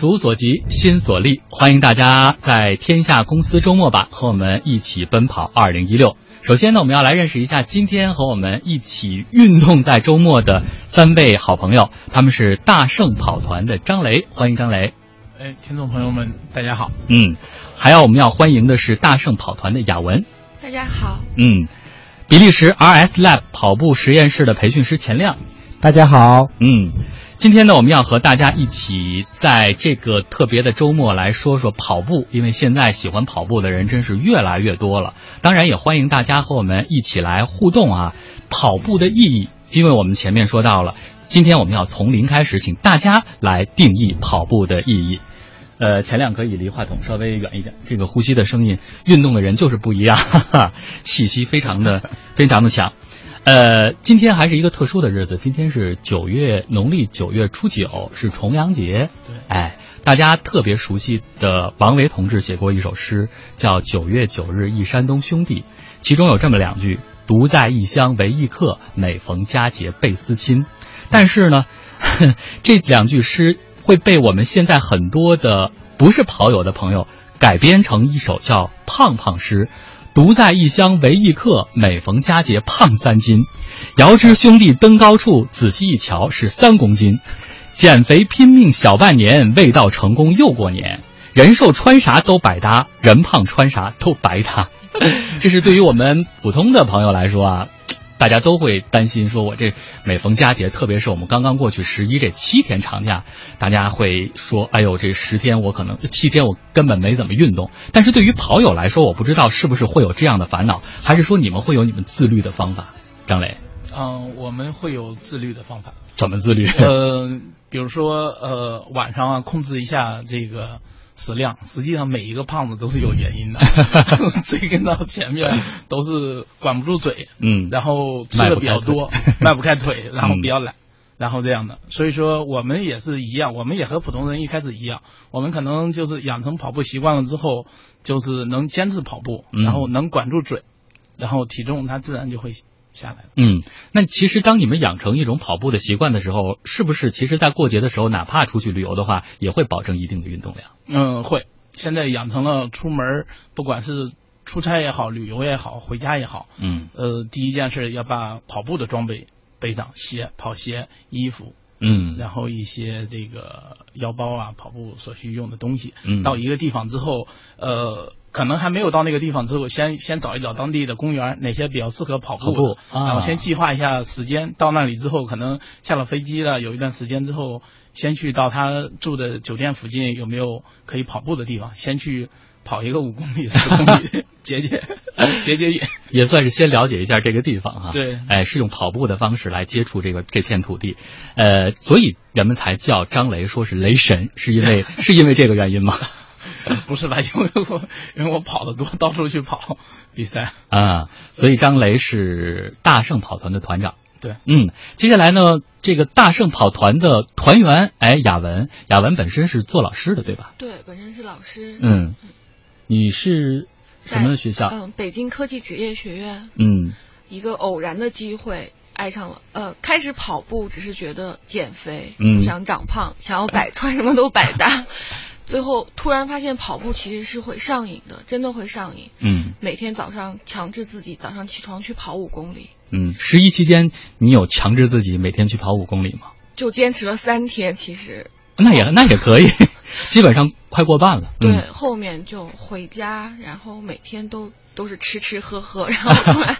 足所及，心所立。欢迎大家在天下公司周末吧，和我们一起奔跑二零一六。首先呢，我们要来认识一下今天和我们一起运动在周末的三位好朋友，他们是大圣跑团的张雷，欢迎张雷。哎，听众朋友们，大家好。嗯，还要我们要欢迎的是大圣跑团的雅文。大家好。嗯，比利时 RS Lab 跑步实验室的培训师钱亮。大家好。嗯。今天呢，我们要和大家一起在这个特别的周末来说说跑步，因为现在喜欢跑步的人真是越来越多了。当然，也欢迎大家和我们一起来互动啊！跑步的意义，因为我们前面说到了，今天我们要从零开始，请大家来定义跑步的意义。呃，前两可以离话筒稍微远一点，这个呼吸的声音，运动的人就是不一样，哈哈，气息非常的非常的强。呃，今天还是一个特殊的日子，今天是九月农历九月初九，是重阳节。对，哎，大家特别熟悉的王维同志写过一首诗，叫《九月九日忆山东兄弟》，其中有这么两句：“独在异乡为异客，每逢佳节倍思亲。”但是呢，这两句诗会被我们现在很多的不是跑友的朋友改编成一首叫《胖胖诗》。独在异乡为异客，每逢佳节胖三斤。遥知兄弟登高处，仔细一瞧是三公斤。减肥拼命小半年，未到成功又过年。人瘦穿啥都百搭，人胖穿啥都白搭。这是对于我们普通的朋友来说啊。大家都会担心，说我这每逢佳节，特别是我们刚刚过去十一这七天长假，大家会说，哎呦，这十天我可能七天我根本没怎么运动。但是对于跑友来说，我不知道是不是会有这样的烦恼，还是说你们会有你们自律的方法？张磊，嗯，我们会有自律的方法。怎么自律？呃，比如说，呃，晚上啊，控制一下这个。食量实际上每一个胖子都是有原因的，追根到前面都是管不住嘴，嗯，然后吃的比较多，迈不开腿，然后比较懒，然后这样的。所以说我们也是一样，我们也和普通人一开始一样，我们可能就是养成跑步习惯了之后，就是能坚持跑步，然后能管住嘴，然后体重它自然就会。下来嗯，那其实当你们养成一种跑步的习惯的时候，是不是其实，在过节的时候，哪怕出去旅游的话，也会保证一定的运动量？嗯，会。现在养成了出门，不管是出差也好，旅游也好，回家也好，嗯，呃，第一件事要把跑步的装备背上，鞋、跑鞋、衣服，嗯，然后一些这个腰包啊，跑步所需用的东西。嗯，到一个地方之后，呃。可能还没有到那个地方之后，先先找一找当地的公园，哪些比较适合跑步，然后先计划一下时间。到那里之后，可能下了飞机了，有一段时间之后，先去到他住的酒店附近有没有可以跑步的地方，先去跑一个五公里、十公里，解解解解瘾，也算是先了解一下这个地方哈。对，哎，是用跑步的方式来接触这个这片土地，呃，所以人们才叫张雷，说是雷神，是因为是因为这个原因吗？不是吧？因为我因为我跑的多，到处去跑比赛啊，所以张雷是大圣跑团的团长。对，嗯，接下来呢，这个大圣跑团的团员，哎，雅文，雅文本身是做老师的，对吧？对，本身是老师。嗯，你是什么学校？嗯，北京科技职业学院。嗯，一个偶然的机会爱上了，呃，开始跑步只是觉得减肥，嗯，想长胖，想要百穿什么都百搭。最后突然发现跑步其实是会上瘾的，真的会上瘾。嗯，每天早上强制自己早上起床去跑五公里。嗯，十一期间你有强制自己每天去跑五公里吗？就坚持了三天，其实。那也那也可以，基本上快过半了。对，后面就回家，然后每天都都是吃吃喝喝，然后突然。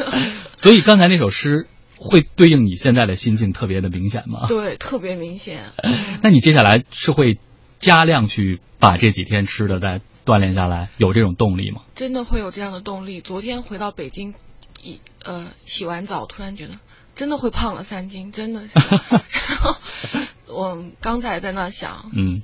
所以刚才那首诗会对应你现在的心境特别的明显吗？对，特别明显。那你接下来是会？加量去把这几天吃的再锻炼下来，有这种动力吗？真的会有这样的动力。昨天回到北京，一呃洗完澡，突然觉得真的会胖了三斤，真的是。然后我刚才在那想，嗯，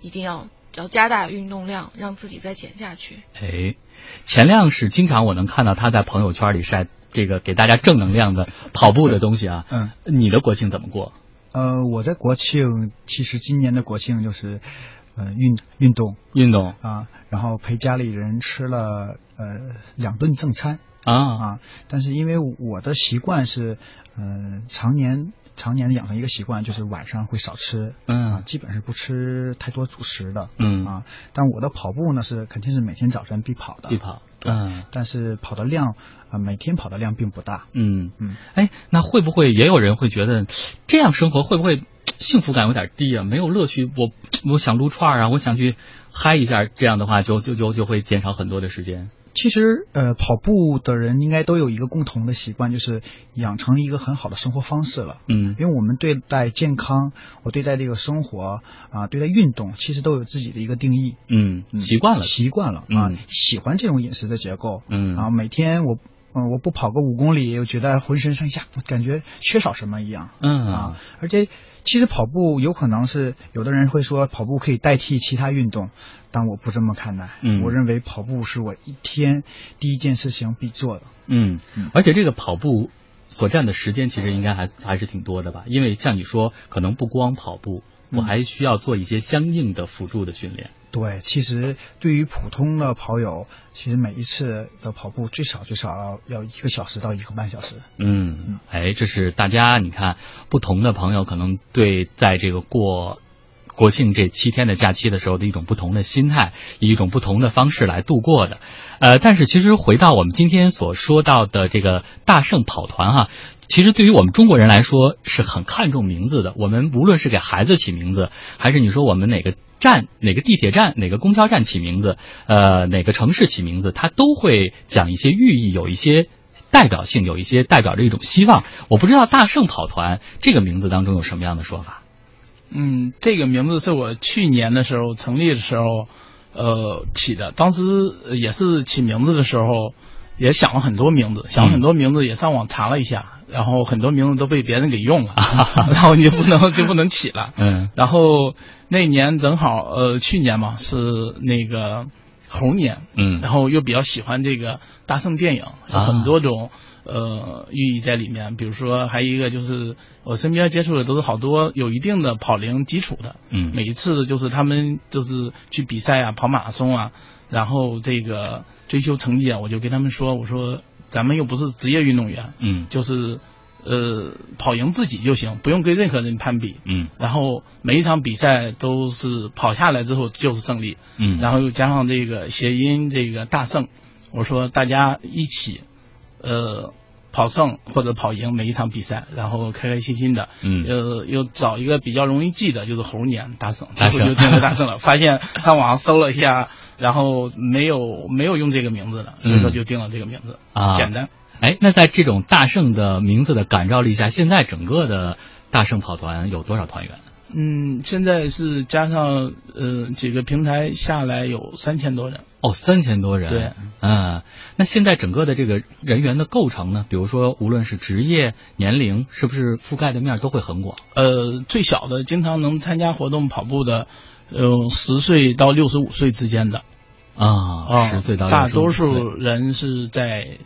一定要要加大运动量，让自己再减下去。哎，钱亮是经常我能看到他在朋友圈里晒这个给大家正能量的跑步的东西啊。嗯，你的国庆怎么过？呃，我的国庆其实今年的国庆就是，呃，运运动。运动啊，然后陪家里人吃了呃两顿正餐啊。啊，但是因为我的习惯是，呃，常年常年的养成一个习惯，就是晚上会少吃，嗯。啊，基本是不吃太多主食的，嗯啊，但我的跑步呢是肯定是每天早晨必跑的，必跑，对嗯但是跑的量啊、每天跑的量并不大，嗯嗯，哎，那会不会也有人会觉得这样生活会不会幸福感有点低啊？没有乐趣，我我想撸串啊，我想去嗨一下，这样的话就就就就会减少很多的时间。其实，呃，跑步的人应该都有一个共同的习惯，就是养成一个很好的生活方式了。嗯因为我们对待健康，我对待这个生活啊、对待运动，其实都有自己的一个定义。嗯，习惯了，习惯了啊、嗯喜欢这种饮食的结构。嗯啊，每天我，嗯、我不跑个五公里，我觉得浑身上下感觉缺少什么一样。嗯啊，而且其实跑步有可能是有的人会说跑步可以代替其他运动，但我不这么看待。嗯我认为跑步是我一天第一件事情必做的。嗯嗯，而且这个跑步所占的时间其实应该还还是挺多的吧？因为像你说，可能不光跑步，我嗯还需要做一些相应的辅助的训练。对，其实对于普通的跑友，其实每一次的跑步最少最少要要一个小时到一个半小时。嗯，哎，这是大家你看，不同的朋友可能对在这个过国庆这七天的假期的时候的一种不同的心态，以一种不同的方式来度过的。呃，但是其实回到我们今天所说到的这个大圣跑团哈、其实对于我们中国人来说是很看重名字的。我们无论是给孩子起名字，还是你说我们哪个站、哪个地铁站、哪个公交站起名字，呃，哪个城市起名字，它都会讲一些寓意，有一些代表性，有一些代表着一种希望。我不知道大圣跑团这个名字当中有什么样的说法。嗯，这个名字是我去年的时候成立的时候，呃起的。当时呃也是起名字的时候，也想了很多名字，想了很多名字，也上网查了一下，然后很多名字都被别人给用了，然后你就不能就不能起了。嗯然后那年正好呃去年嘛是那个猴年，嗯然后又比较喜欢这个大圣电影，有啊很多种、呃寓意在里面。比如说，还有一个就是我身边接触的都是好多有一定的跑龄基础的，嗯。每一次就是他们就是去比赛啊，跑马拉松啊，然后这个追求成绩啊，我就跟他们说，我说咱们又不是职业运动员，嗯。就是呃跑赢自己就行，不用跟任何人攀比。嗯。然后每一场比赛都是跑下来之后就是胜利，嗯，然后又加上这个谐音这个大胜，我说大家一起，呃，跑胜或者跑赢每一场比赛，然后开开心心的，嗯呃，又找一个比较容易记的，就是猴年大胜，就定了大胜了。发现上网上搜了一下，然后没有没有用这个名字的，所以说就定了这个名字，啊简单。哎，那在这种大胜的名字的感召力下，现在整个的大圣跑团有多少团员？嗯，现在是加上呃几个平台下来有三千多人。哦，三千多人。对，嗯，那现在整个的这个人员的构成呢？比如说，无论是职业、年龄，是不是覆盖的面都会很广？呃，最小的经常能参加活动跑步的，呃，十岁到六十五岁之间的啊，十岁到大65多数人是在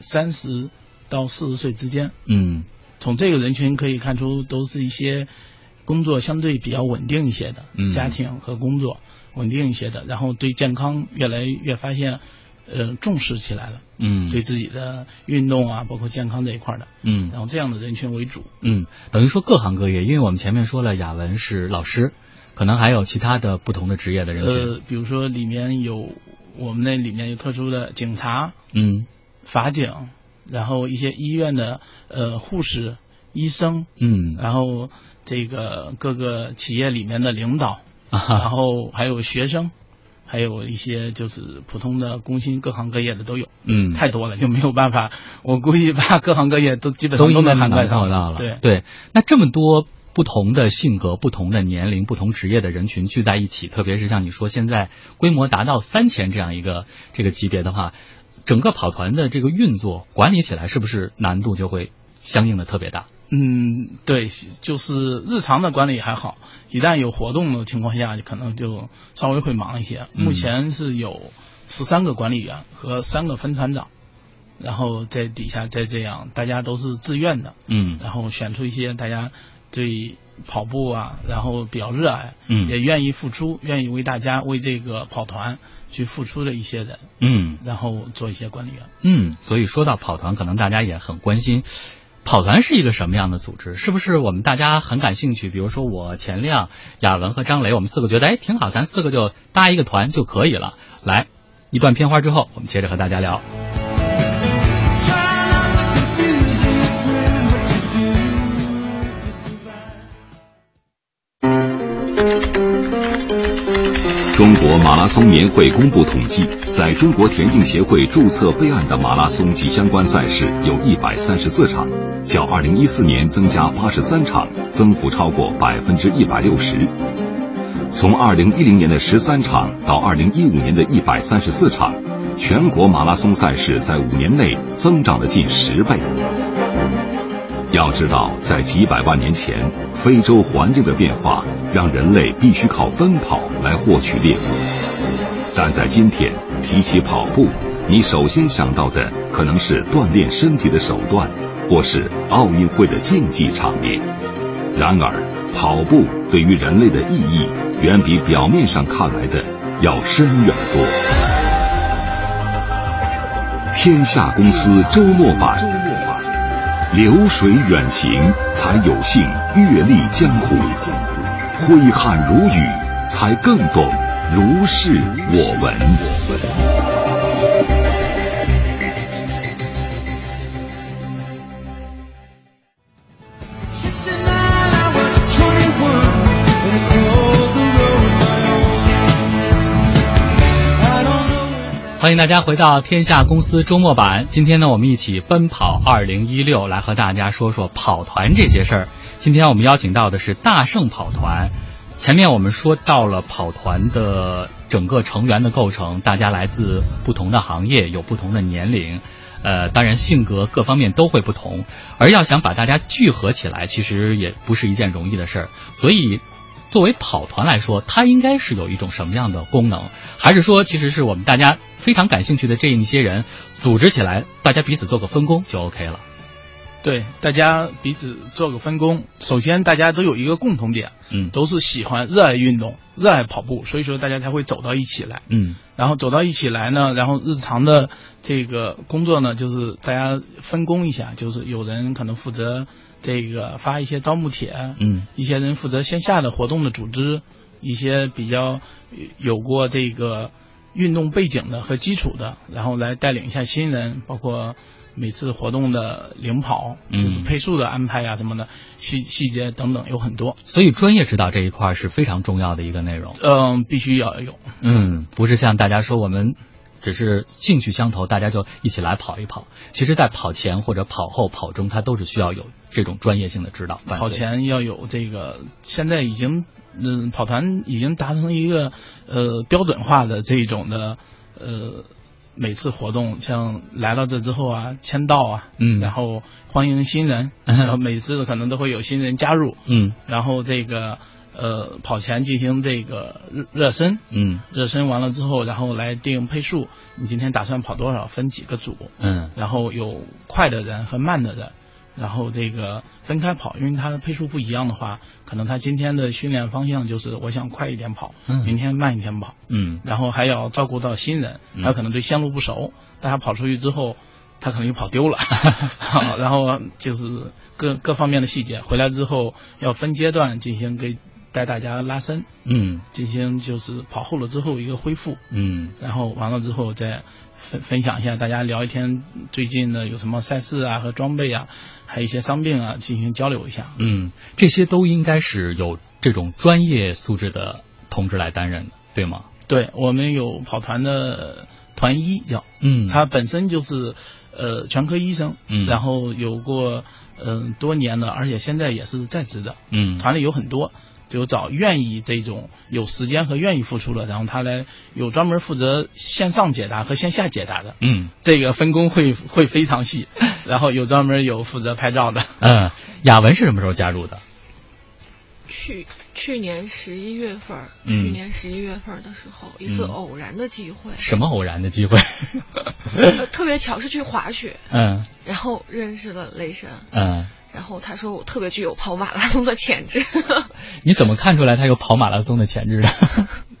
三十到四十岁之间。嗯从这个人群可以看出，都是一些工作相对比较稳定一些的，嗯。家庭和工作稳定一些的，然后对健康越来越发现，呃，重视起来了，嗯，对自己的运动啊，包括健康这一块的，嗯。然后这样的人群为主。嗯，等于说各行各业，因为我们前面说了，雅文是老师，可能还有其他的不同的职业的人群。呃，比如说里面有我们那里面有特殊的警察、嗯。法警，然后一些医院的呃护士、医生，嗯。然后这个各个企业里面的领导，然啊后还有学生，还有一些就是普通的工薪各行各业的都有，嗯，太多了就没有办法，我估计把各行各业都基本上都能涵盖到了。对对，那这么多不同的性格、不同的年龄、不同职业的人群聚在一起，特别是像你说现在规模达到三千这样一个这个级别的话，整个跑团的这个运作管理起来是不是难度就会相应的特别大？嗯，对，就是日常的管理还好，一旦有活动的情况下，可能就稍微会忙一些。嗯目前是有十三个管理员和三个分团长，然后在底下再这样，大家都是自愿的，嗯然后选出一些大家对跑步啊，然后比较热爱，嗯也愿意付出，愿意为大家为这个跑团去付出的一些人，嗯然后做一些管理员。嗯，所以说到跑团，可能大家也很关心。跑团是一个什么样的组织？是不是我们大家很感兴趣？比如说我钱亮、亚文和张雷，我们四个觉得哎挺好，咱四个就搭一个团就可以了。来，一段片花之后，我们接着和大家聊。中国马拉松年会公布统计，在中国田径协会注册备案的马拉松及相关赛事有一百三十四场，较二零一四年增加八十三场，增幅超过百分之一百六十。从二零一零年的十三场到二零一五年的一百三十四场，全国马拉松赛事在五年内增长了近十倍。要知道，在几百万年前，非洲环境的变化让人类必须靠奔跑来获取猎物。但在今天，提起跑步，你首先想到的可能是锻炼身体的手段，或是奥运会的竞技场面。然而，跑步对于人类的意义，远比表面上看来的要深远多。天下公司周末版。流水远行，才有幸阅历江湖；挥汗如雨，才更懂如是我闻。欢迎大家回到《天下公司周末版》。今天呢，我们一起奔跑二零一六，来和大家说说跑团这些事儿。今天我们邀请到的是大圣跑团。前面我们说到了跑团的整个成员的构成，大家来自不同的行业，有不同的年龄，呃，当然性格各方面都会不同。而要想把大家聚合起来，其实也不是一件容易的事儿。所以。作为跑团来说，它应该是有一种什么样的功能？还是说，其实是我们大家非常感兴趣的这一些人组织起来，大家彼此做个分工就 OK 了？对，大家彼此做个分工。首先，大家都有一个共同点，嗯，都是喜欢、热爱运动、热爱跑步，所以说大家才会走到一起来，嗯。然后走到一起来呢，然后日常的这个工作呢，就是大家分工一下，就是有人可能负责。这个发一些招募帖，嗯，一些人负责线下的活动的组织，一些比较有过这个运动背景的和基础的，然后来带领一下新人，包括每次活动的领跑，就是配速的安排啊什么的细细节等等有很多。所以专业指导这一块是非常重要的一个内容。嗯，必须要有。嗯，不是像大家说我们。只是兴趣相投，大家就一起来跑一跑。其实，在跑前或者跑后、跑中，它都是需要有这种专业性的指导。跑前要有这个，现在已经，嗯，跑团已经达成一个呃标准化的这种的呃每次活动，像来到这之后啊，签到啊，嗯，然后欢迎新人，然后每次可能都会有新人加入，嗯，然后这个。呃，跑前进行这个热热身，嗯，热身完了之后，然后来定配速。你今天打算跑多少？分几个组？嗯，然后有快的人和慢的人，然后这个分开跑，因为他的配速不一样的话，可能他今天的训练方向就是我想快一点跑，明天慢一点跑，嗯，然后还要照顾到新人，他可能对线路不熟，大家跑出去之后，他可能就跑丢了，然后就是各各方面的细节，回来之后要分阶段进行给。带大家拉伸，嗯，进行就是跑后了之后一个恢复，嗯，然后完了之后再分分享一下，大家聊一天最近的有什么赛事啊和装备啊，还有一些伤病啊，进行交流一下。嗯，这些都应该是有这种专业素质的同志来担任的，对吗？对，我们有跑团的团医叫，嗯，他本身就是呃全科医生，嗯，然后有过嗯多年的，而且现在也是在职的，嗯，团里有很多。就找愿意这种有时间和愿意付出的，然后他来有专门负责线上解答和线下解答的，嗯，这个分工会会非常细，然后有专门有负责拍照的，嗯，雅文是什么时候加入的？去去年十一月份，去年十一月份的时候，一次偶然的机会。什么偶然的机会？特别巧是去滑雪，嗯，然后认识了雷神，嗯。然后他说我特别具有跑马拉松的潜质。你怎么看出来他有跑马拉松的潜质的？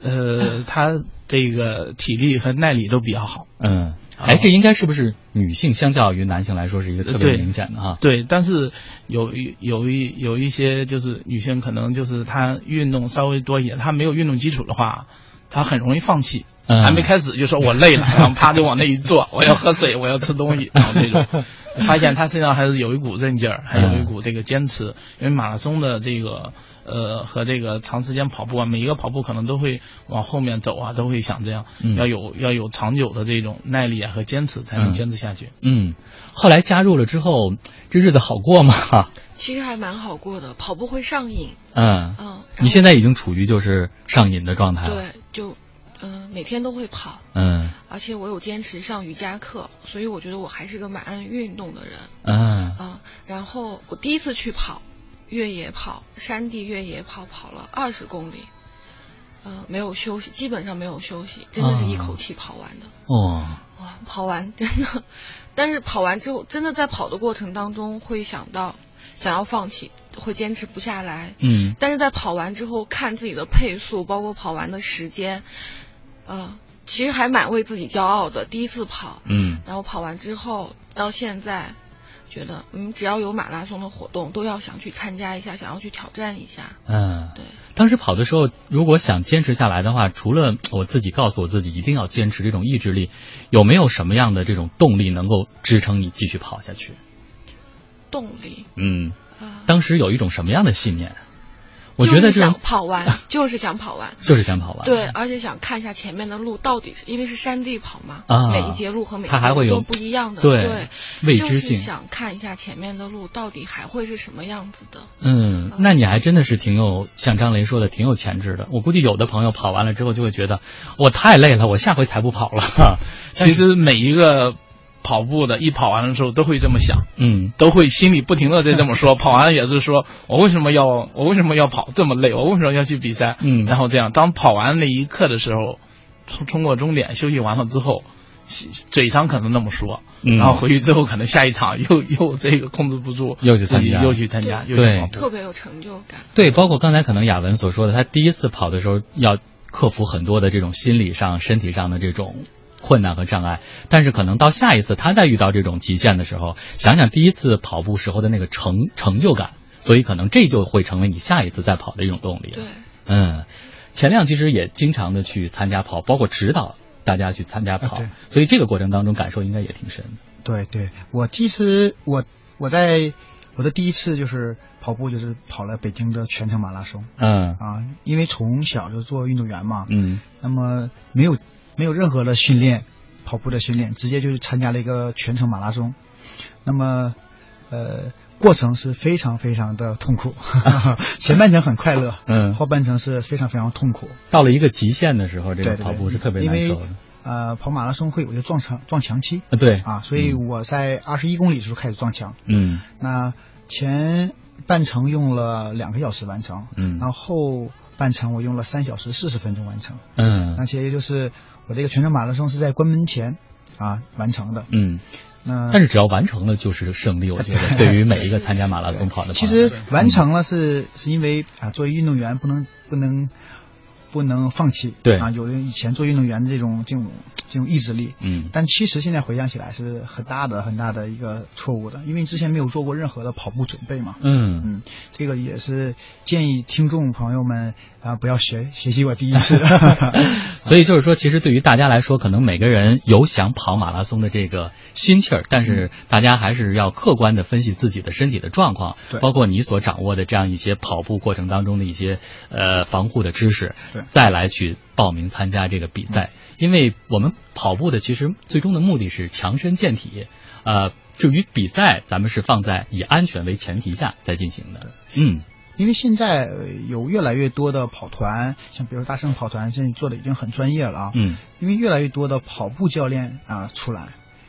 呃，他这个体力和耐力都比较好。嗯，哎，这应该是不是女性相较于男性来说是一个特别明显的哈？对，但是有有一有一些就是女性可能就是她运动稍微多一点，她没有运动基础的话，她很容易放弃。还没开始就说我累了，然后啪就往那一坐，我要喝水，我要吃东西，然后这种，发现他身上还是有一股韧劲儿，还有一股这个坚持。因为马拉松的这个呃和这个长时间跑步啊，每一个跑步可能都会往后面走啊，都会想这样，要有要有长久的这种耐力啊和坚持，才能坚持下去。嗯，后来加入了之后，这日子好过吗？其实还蛮好过的，跑步会上瘾。嗯嗯，你现在已经处于就是上瘾的状态了。对，就。嗯，每天都会跑，嗯，而且我有坚持上瑜伽课，所以我觉得我还是个蛮爱运动的人，嗯啊，然后我第一次去跑越野跑，山地越野跑跑了二十公里，呃，没有休息，基本上没有休息，真的是一口气跑完的，哦，哇，跑完真的，但是跑完之后，真的在跑的过程当中会想到想要放弃，会坚持不下来，嗯，但是在跑完之后看自己的配速，包括跑完的时间。呃，其实还蛮为自己骄傲的，第一次跑，嗯，然后跑完之后到现在，觉得嗯，只要有马拉松的活动，都要想去参加一下，想要去挑战一下。嗯，对。当时跑的时候，如果想坚持下来的话，除了我自己告诉我自己一定要坚持这种意志力，有没有什么样的这种动力能够支撑你继续跑下去？动力？嗯，当时有一种什么样的信念？我觉得想跑完，就是想跑完，就是想跑完。对，而且想看一下前面的路到底是因为是山地跑嘛，啊，每一节路和每它还会有不一样的，对，未知性。想看一下前面的路到底还会是什么样子的。嗯，那你还真的是挺有，像张雷说的，挺有潜质的。我估计有的朋友跑完了之后就会觉得，我太累了，我下回才不跑了。其实每一个。跑步的，一跑完的时候都会这么想，嗯，都会心里不停的在这么说。跑完了也是说，我为什么要我为什么要跑这么累？我为什么要去比赛？嗯，然后这样，当跑完那一刻的时候，冲冲过终点，休息完了之后，嘴上可能那么说，然后回去之后可能下一场又 又这个控制不住，又去参加，又去参加，对，特别有成就感。对，包括刚才可能雅文所说的，他第一次跑的时候要克服很多的这种心理上、身体上的这种。困难和障碍，但是可能到下一次他再遇到这种极限的时候，想想第一次跑步时候的那个成成就感，所以可能这就会成为你下一次再跑的一种动力。对，嗯，钱亮其实也经常的去参加跑，包括指导大家去参加跑，所以这个过程当中感受应该也挺深的。对对，我其实我我在我的第一次就是跑步，就是跑了北京的全程马拉松。嗯啊，因为从小就做运动员嘛，嗯，那么没有。没有任何的训练，跑步的训练，直接就去参加了一个全程马拉松。那么，呃，过程是非常非常的痛苦，前半程很快乐，嗯，后半程是非常非常痛苦。到了一个极限的时候，这个跑步是特别难受的。呃，跑马拉松会有一个撞墙撞墙期，对。啊，所以我在二十一公里的时候开始撞墙，嗯，那前半程用了两个小时完成，嗯，然后后半程我用了三小时四十分钟完成，嗯，而且也就是。我这个全程马拉松是在关门前啊完成的，嗯，那但是只要完成了就是胜利，我觉得 对于每一个参加马拉松跑的，其实完成了是是因为啊作为运动员不能不能。不能放弃，对。啊，有人以前做运动员的这种这种这种意志力，嗯，但其实现在回想起来是很大的很大的一个错误的，因为之前没有做过任何的跑步准备嘛，嗯。嗯，这个也是建议听众朋友们啊不要学学习我第一次，所以就是说，其实对于大家来说，可能每个人有想跑马拉松的这个心气儿，但是大家还是要客观的分析自己的身体的状况，对，包括你所掌握的这样一些跑步过程当中的一些呃防护的知识，对。再来去报名参加这个比赛，因为我们跑步的其实最终的目的是强身健体，呃，至于比赛，咱们是放在以安全为前提下在进行的。嗯，因为现在有越来越多的跑团，像比如大圣跑团，现在做的已经很专业了啊。嗯，因为越来越多的跑步教练啊出来，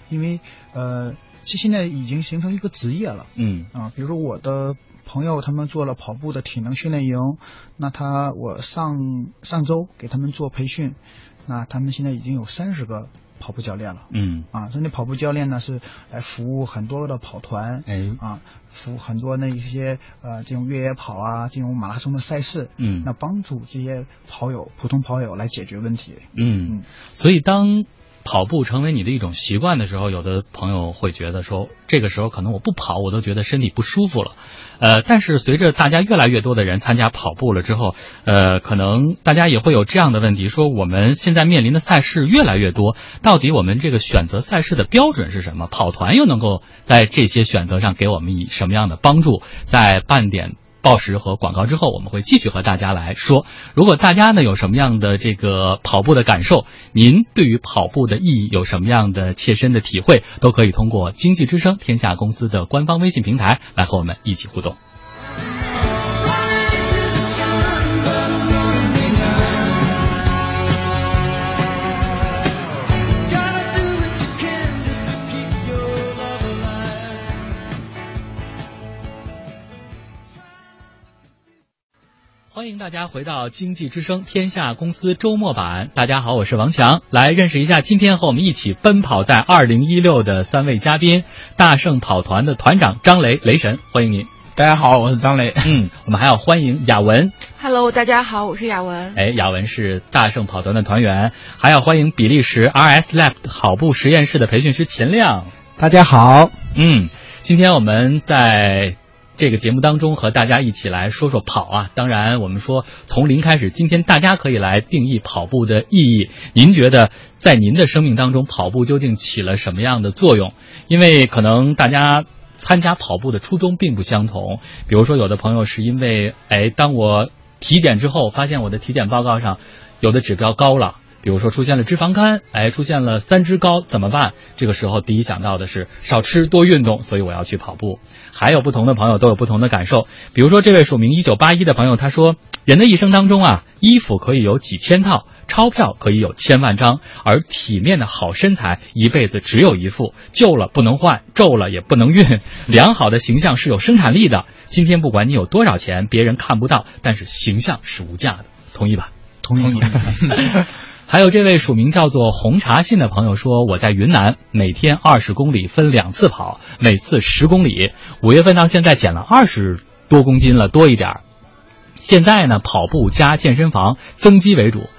因为呃，这现在已经形成一个职业了。嗯啊，比如说我的。朋友他们做了跑步的体能训练营，那他我上上周给他们做培训，那他们现在已经有三十个跑步教练了。嗯。啊，所以那跑步教练呢是来服务很多的跑团，哎。啊，服务很多那一些呃这种越野跑啊，这种马拉松的赛事，嗯，那帮助这些跑友普通跑友来解决问题。嗯，所以当跑步成为你的一种习惯的时候，有的朋友会觉得说，这个时候可能我不跑，我都觉得身体不舒服了。呃，但是随着大家越来越多的人参加跑步了之后，呃，可能大家也会有这样的问题：说我们现在面临的赛事越来越多，到底我们这个选择赛事的标准是什么？跑团又能够在这些选择上给我们以什么样的帮助？在半点。报时和广告之后，我们会继续和大家来说。如果大家呢有什么样的这个跑步的感受，您对于跑步的意义有什么样的切身的体会，都可以通过经济之声天下公司的官方微信平台来和我们一起互动。欢迎大家回到《经济之声》天下公司周末版。大家好，我是王强，来认识一下今天和我们一起奔跑在二零一六的三位嘉宾：大圣跑团的团长张雷，雷神，欢迎您。大家好，我是张雷。嗯，我们还要欢迎雅文。Hello，大家好，我是雅文。哎，雅文是大圣跑团的团员，还要欢迎比利时 RS Lab 跑步实验室的培训师秦亮。大家好。嗯，今天我们在。这个节目当中和大家一起来说说跑啊，当然我们说从零开始，今天大家可以来定义跑步的意义。您觉得在您的生命当中，跑步究竟起了什么样的作用？因为可能大家参加跑步的初衷并不相同。比如说，有的朋友是因为，哎，当我体检之后发现我的体检报告上有的指标高了。比如说出现了脂肪肝，哎，出现了三脂高怎么办？这个时候第一想到的是少吃多运动，所以我要去跑步。还有不同的朋友都有不同的感受。比如说这位署名一九八一的朋友，他说：人的一生当中啊，衣服可以有几千套，钞票可以有千万张，而体面的好身材一辈子只有一副，旧了不能换，皱了也不能熨。良好的形象是有生产力的。今天不管你有多少钱，别人看不到，但是形象是无价的。同意吧？同意。还有这位署名叫做红茶信的朋友说：“我在云南，每天二十公里分两次跑，每次十公里。五月份到现在减了二十多公斤了，多一点现在呢，跑步加健身房增肌为主。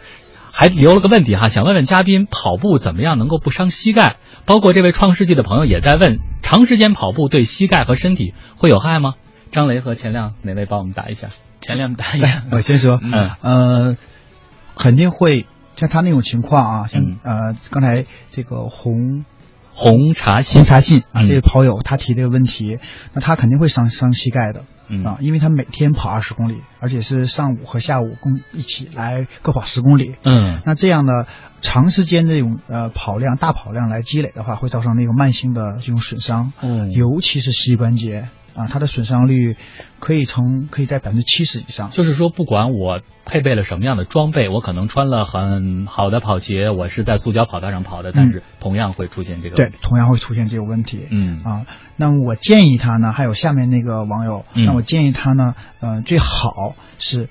还留了个问题哈，想问问嘉宾，跑步怎么样能够不伤膝盖？包括这位创世纪的朋友也在问，长时间跑步对膝盖和身体会有害吗？张雷和钱亮哪位帮我们答一下？钱亮答一下，我先说，嗯呃，肯定会。像他那种情况啊，像呃刚才这个红红茶信。红茶信啊，这位跑友他提这个问题，那他肯定会伤伤膝盖的啊，因为他每天跑二十公里，而且是上午和下午共一起来各跑十公里，嗯，那这样的长时间这种呃跑量大跑量来积累的话，会造成那个慢性的这种损伤，嗯，尤其是膝关节。啊，它的损伤率可以从可以在百分之七十以上。就是说，不管我配备了什么样的装备，我可能穿了很好的跑鞋，我是在塑胶跑道上跑的，但是同样会出现这个。对，同样会出现这个问题。嗯啊，那么我建议他呢，还有下面那个网友，那我建议他呢，呃，最好是。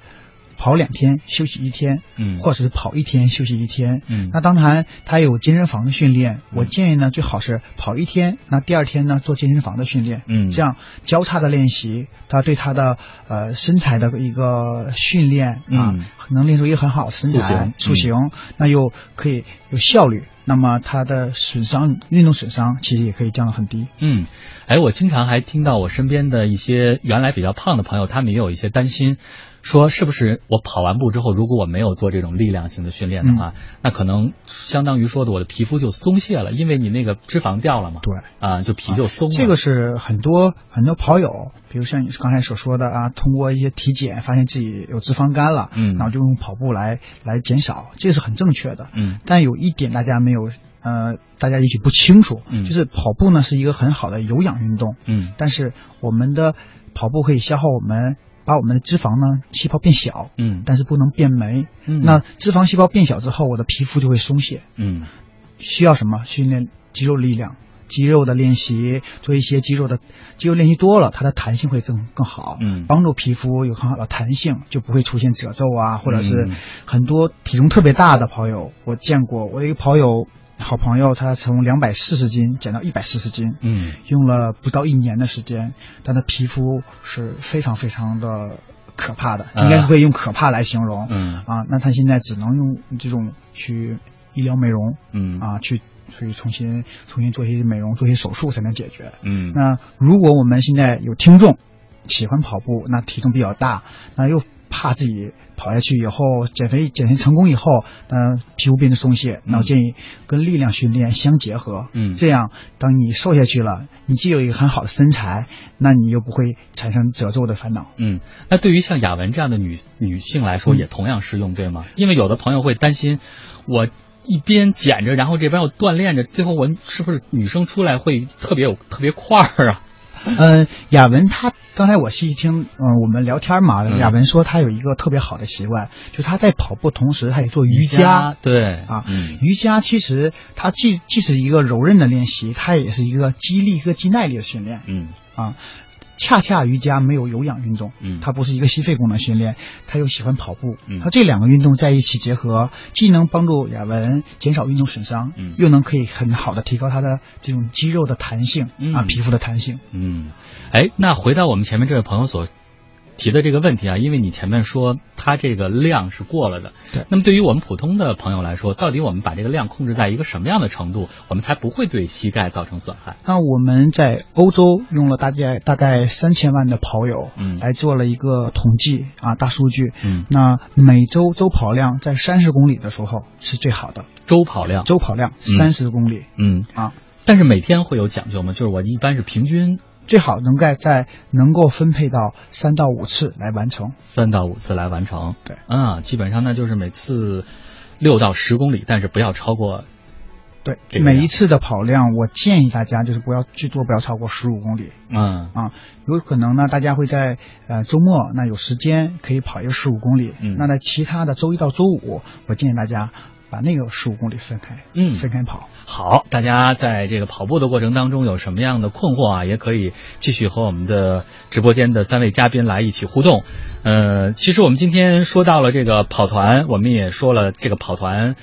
跑两天休息一天，嗯，或者是跑一天休息一天，嗯，那当然他有健身房的训练，我建议呢最好是跑一天，那第二天呢做健身房的训练，嗯，这样交叉的练习，他对他的呃身材的一个训练啊，能练出一个很好的身材塑形，那又可以有效率，那么他的损伤运动损伤其实也可以降得很低，嗯，哎，我经常还听到我身边的一些原来比较胖的朋友，他们也有一些担心。说是不是我跑完步之后，如果我没有做这种力量型的训练的话，那可能相当于说的我的皮肤就松懈了，因为你那个脂肪掉了嘛。对啊，就皮就松了。这个是很多很多跑友，比如像你刚才所说的啊，通过一些体检发现自己有脂肪肝了，嗯，然后就用跑步来来减少，这是很正确的。嗯，但有一点大家没有呃，大家也许不清楚，嗯，就是跑步呢是一个很好的有氧运动，嗯，但是我们的跑步可以消耗我们。把我们的脂肪呢细胞变小，嗯，但是不能变没，嗯，那脂肪细胞变小之后，我的皮肤就会松懈，嗯，需要什么？训练肌肉力量，肌肉的练习，做一些肌肉的肌肉练习多了，它的弹性会更更好，嗯，帮助皮肤有很好的弹性，就不会出现褶皱啊，或者是很多体重特别大的跑友，我见过，我一个跑友。好朋友，他从两百四十斤减到一百四十斤，嗯，用了不到一年的时间，但他皮肤是非常非常的可怕的，应该可以用可怕来形容，嗯。啊，那他现在只能用这种去医疗美容，嗯。啊，去所以重新重新做一些美容，做一些手术才能解决。嗯那如果我们现在有听众喜欢跑步，那体重比较大，那又怕自己跑下去以后减肥减肥成功以后，呃，皮肤变得松懈，那我建议跟力量训练相结合。嗯这样当你瘦下去了，你既有一个很好的身材，那你又不会产生褶皱的烦恼。嗯，那对于像雅文这样的女女性来说，嗯也同样适用，对吗？因为有的朋友会担心，我一边减着，然后这边又锻炼着，最后我是不是女生出来会特别有特别块儿啊？呃，雅文她刚才我细听，嗯、我们聊天嘛，嗯雅文说她有一个特别好的习惯，就她在跑步同时，她也做瑜伽。对啊，嗯瑜伽其实它既既是一个柔韧的练习，它也是一个肌力和肌耐力的训练嗯啊。恰恰瑜伽没有有氧运动，嗯。它不是一个心肺功能训练，他又喜欢跑步，嗯。它这两个运动在一起结合，既能帮助雅文减少运动损伤，嗯。又能可以很好的提高他的这种肌肉的弹性、嗯。啊，皮肤的弹性。嗯，哎，那回到我们前面这位朋友所提的这个问题啊，因为你前面说它这个量是过了的，对那么对于我们普通的朋友来说，到底我们把这个量控制在一个什么样的程度，我们才不会对膝盖造成损害？那我们在欧洲用了大概大概三千万的跑友，嗯来做了一个统计啊，大数据。嗯，那每周周跑量在三十公里的时候是最好的，周跑量，周跑量嗯三十公里、嗯，啊，但是每天会有讲究吗？就是我一般是平均最好能够在能够分配到三到五次来完成。三到五次来完成。对，啊，基本上呢就是每次六到十公里，但是不要超过。对每一次的跑量，我建议大家就是不要最多不要超过十五公里嗯啊。有可能呢，大家会在呃周末那有时间可以跑一个十五公里，嗯那在其他的周一到周五，我建议大家把那个十五公里分开，嗯分开跑。好，大家在这个跑步的过程当中有什么样的困惑啊，也可以继续和我们的直播间的三位嘉宾来一起互动。呃，其实我们今天说到了这个跑团，我们也说了这个跑团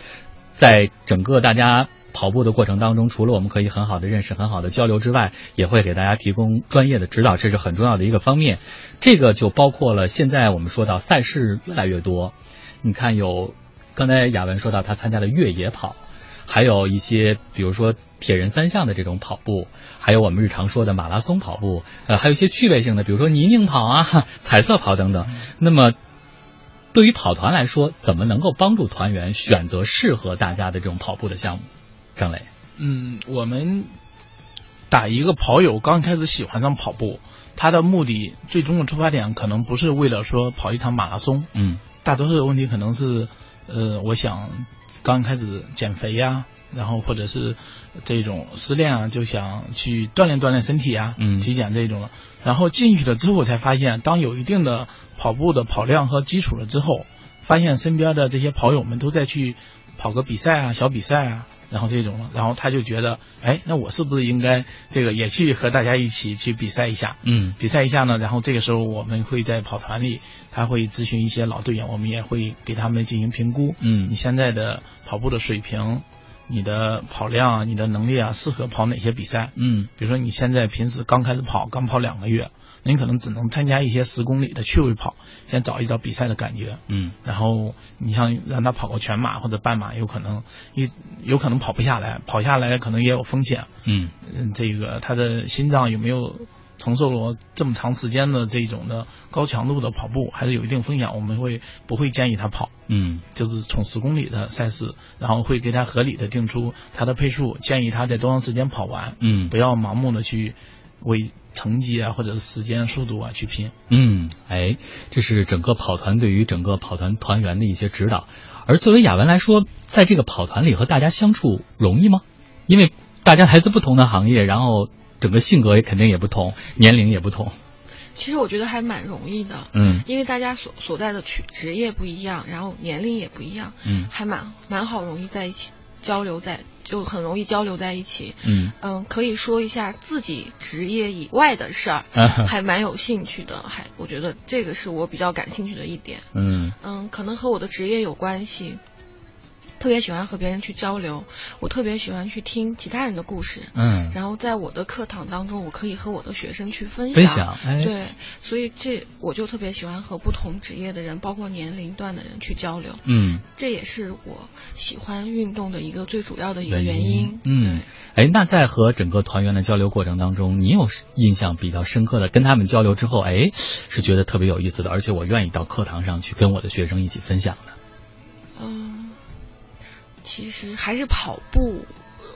在整个大家跑步的过程当中，除了我们可以很好的认识、很好的交流之外，也会给大家提供专业的指导，这是很重要的一个方面。这个就包括了现在我们说到赛事越来越多，你看有刚才雅文说到他参加的越野跑。还有一些，比如说铁人三项的这种跑步，还有我们日常说的马拉松跑步，呃，还有一些趣味性的，比如说泥泞跑啊、彩色跑等等。那么，对于跑团来说，怎么能够帮助团员选择适合大家的这种跑步的项目？张磊，嗯，我们打一个跑友刚开始喜欢上跑步，他的目的最终的出发点可能不是为了说跑一场马拉松，嗯大多数的问题可能是，呃，我想刚开始减肥呀、然后或者是这种失恋啊，就想去锻炼锻炼身体啊，嗯体检这种的。然后进去了之后，我才发现，当有一定的跑步的跑量和基础了之后，发现身边的这些跑友们都在去跑个比赛啊、小比赛啊，然后这种，然后他就觉得，哎，那我是不是应该这个也去和大家一起去比赛一下？嗯比赛一下呢，然后这个时候我们会在跑团里，他会咨询一些老队员，我们也会给他们进行评估。嗯你现在的跑步的水平，你的跑量啊，你的能力啊，适合跑哪些比赛？嗯比如说你现在平时刚开始跑，刚跑两个月，那你可能只能参加一些十公里的趣味跑，先找一找比赛的感觉。嗯然后你像让他跑个全马或者半马，有可能一有可能跑不下来，跑下来可能也有风险。嗯嗯，这个他的心脏有没有承受了这么长时间的这种的高强度的跑步，还是有一定风险。我们会不会建议他跑？嗯就是从十公里的赛事，然后会给他合理的定出他的配速，建议他在多长时间跑完，嗯不要盲目的去为成绩啊或者是时间速度啊去拼。嗯，哎，这是整个跑团对于整个跑团团员的一些指导。而作为雅文来说，在这个跑团里和大家相处容易吗？因为大家来自不同的行业，然后整个性格也肯定也不同，年龄也不同。其实我觉得还蛮容易的，嗯因为大家所所在的区职业不一样，然后年龄也不一样，嗯还蛮蛮好，容易在一起交流在，就很容易交流在一起。嗯嗯，可以说一下自己职业以外的事儿，啊 还蛮有兴趣的，还我觉得这个是我比较感兴趣的一点。嗯嗯，可能和我的职业有关系。特别喜欢和别人去交流，我特别喜欢去听其他人的故事。嗯，然后在我的课堂当中，我可以和我的学生去分享。分享，哎，对，所以这我就特别喜欢和不同职业的人，包括年龄段的人去交流。嗯，这也是我喜欢运动的一个最主要的一个原原因。嗯，哎，那在和整个团员的交流过程当中，你有印象比较深刻的，跟他们交流之后，哎，是觉得特别有意思的，而且我愿意到课堂上去跟我的学生一起分享的。嗯，其实还是跑步，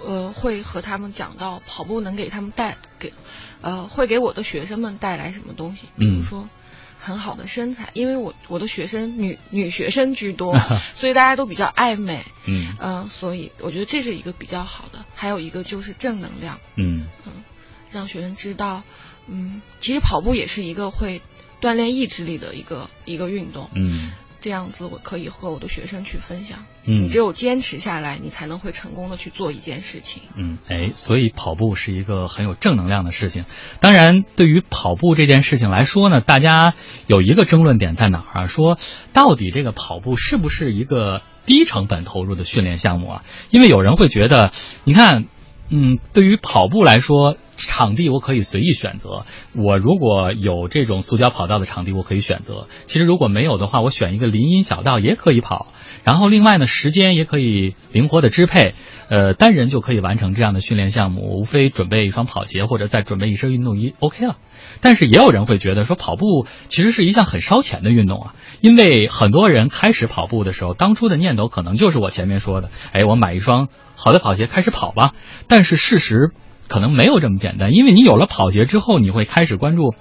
呃，会和他们讲到跑步能给他们带给，呃，会给我的学生们带来什么东西，比如嗯说。很好的身材，因为我我的学生女女学生居多，所以大家都比较爱美，嗯呃、所以我觉得这是一个比较好的。还有一个就是正能量，嗯嗯，让学生知道，嗯，其实跑步也是一个会锻炼意志力的一个一个运动，嗯这样子我可以和我的学生去分享。嗯只有坚持下来，你才能会成功的去做一件事情。嗯，哎，所以跑步是一个很有正能量的事情。当然，对于跑步这件事情来说呢，大家有一个争论点在哪儿啊？说到底这个跑步是不是一个低成本投入的训练项目啊？因为有人会觉得，你看，嗯，对于跑步来说，场地我可以随意选择。我如果有这种塑胶跑道的场地，我可以选择。其实如果没有的话，我选一个林荫小道也可以跑。然后另外呢，时间也可以灵活的支配，呃，单人就可以完成这样的训练项目，无非准备一双跑鞋或者再准备一身运动衣，OK 了。但是也有人会觉得说，跑步其实是一项很烧钱的运动啊，因为很多人开始跑步的时候，当初的念头可能就是我前面说的，哎，我买一双好的跑鞋开始跑吧。但是事实可能没有这么简单，因为你有了跑鞋之后，你会开始关注。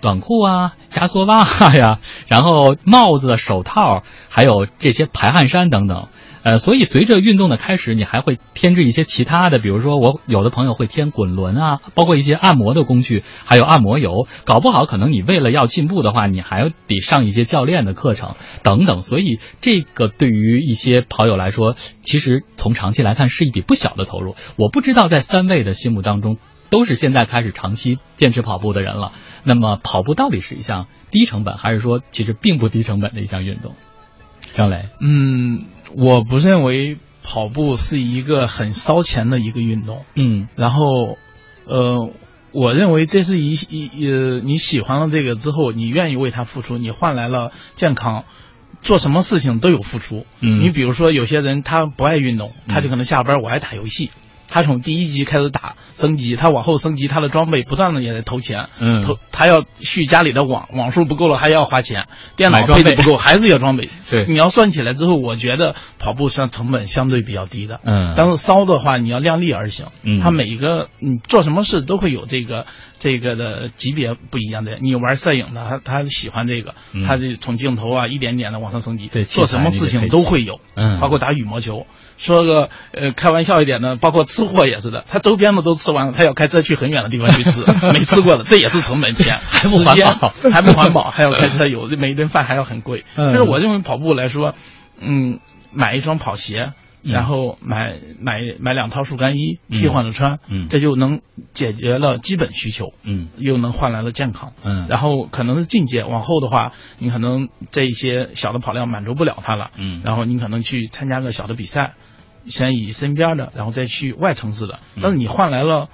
短裤啊、压缩袜呀，然后帽子、手套，还有这些排汗衫等等。呃，所以随着运动的开始，你还会添置一些其他的，比如说我有的朋友会添滚轮啊，包括一些按摩的工具，还有按摩油。搞不好可能你为了要进步的话，你还得上一些教练的课程等等。所以这个对于一些跑友来说，其实从长期来看是一笔不小的投入。我不知道在三位的心目当中，都是现在开始长期坚持跑步的人了。那么跑步到底是一项低成本，还是说其实并不低成本的一项运动？张磊，嗯，我不认为跑步是一个很烧钱的一个运动。嗯然后，呃，我认为这是一一呃，你喜欢了这个之后，你愿意为它付出，你换来了健康。做什么事情都有付出。嗯你比如说，有些人他不爱运动，他就可能下班我爱打游戏。他从第一级开始打升级，他往后升级，他的装备不断的也在投钱，嗯投他要续家里的网，网数不够了还要花钱，电脑配置不够还是要装备。对你要算起来之后，我觉得跑步算成本相对比较低的。嗯但是烧的话，你要量力而行。嗯他每一个你做什么事都会有这个这个的级别不一样的。你玩摄影的，他他喜欢这个，嗯他就从镜头啊一点点的往上升级，对做什么事情都会有。嗯包括打羽毛球。说个呃开玩笑一点的，包括吃货也是的，他周边的都吃完了，他要开车去很远的地方去吃，没吃过的，这也是成本钱，还不环保还不环保，还要开车，有的每一顿饭还要很贵。嗯。但是我认为跑步来说，嗯，买一双跑鞋。嗯然后买买买两套速干衣，替换着穿，嗯。这就能解决了基本需求，嗯。又能换来了健康，嗯。然后可能是进阶，往后的话，你可能这一些小的跑量满足不了他了，嗯。然后你可能去参加个小的比赛，先以身边的，然后再去外城市的，但是你换来了。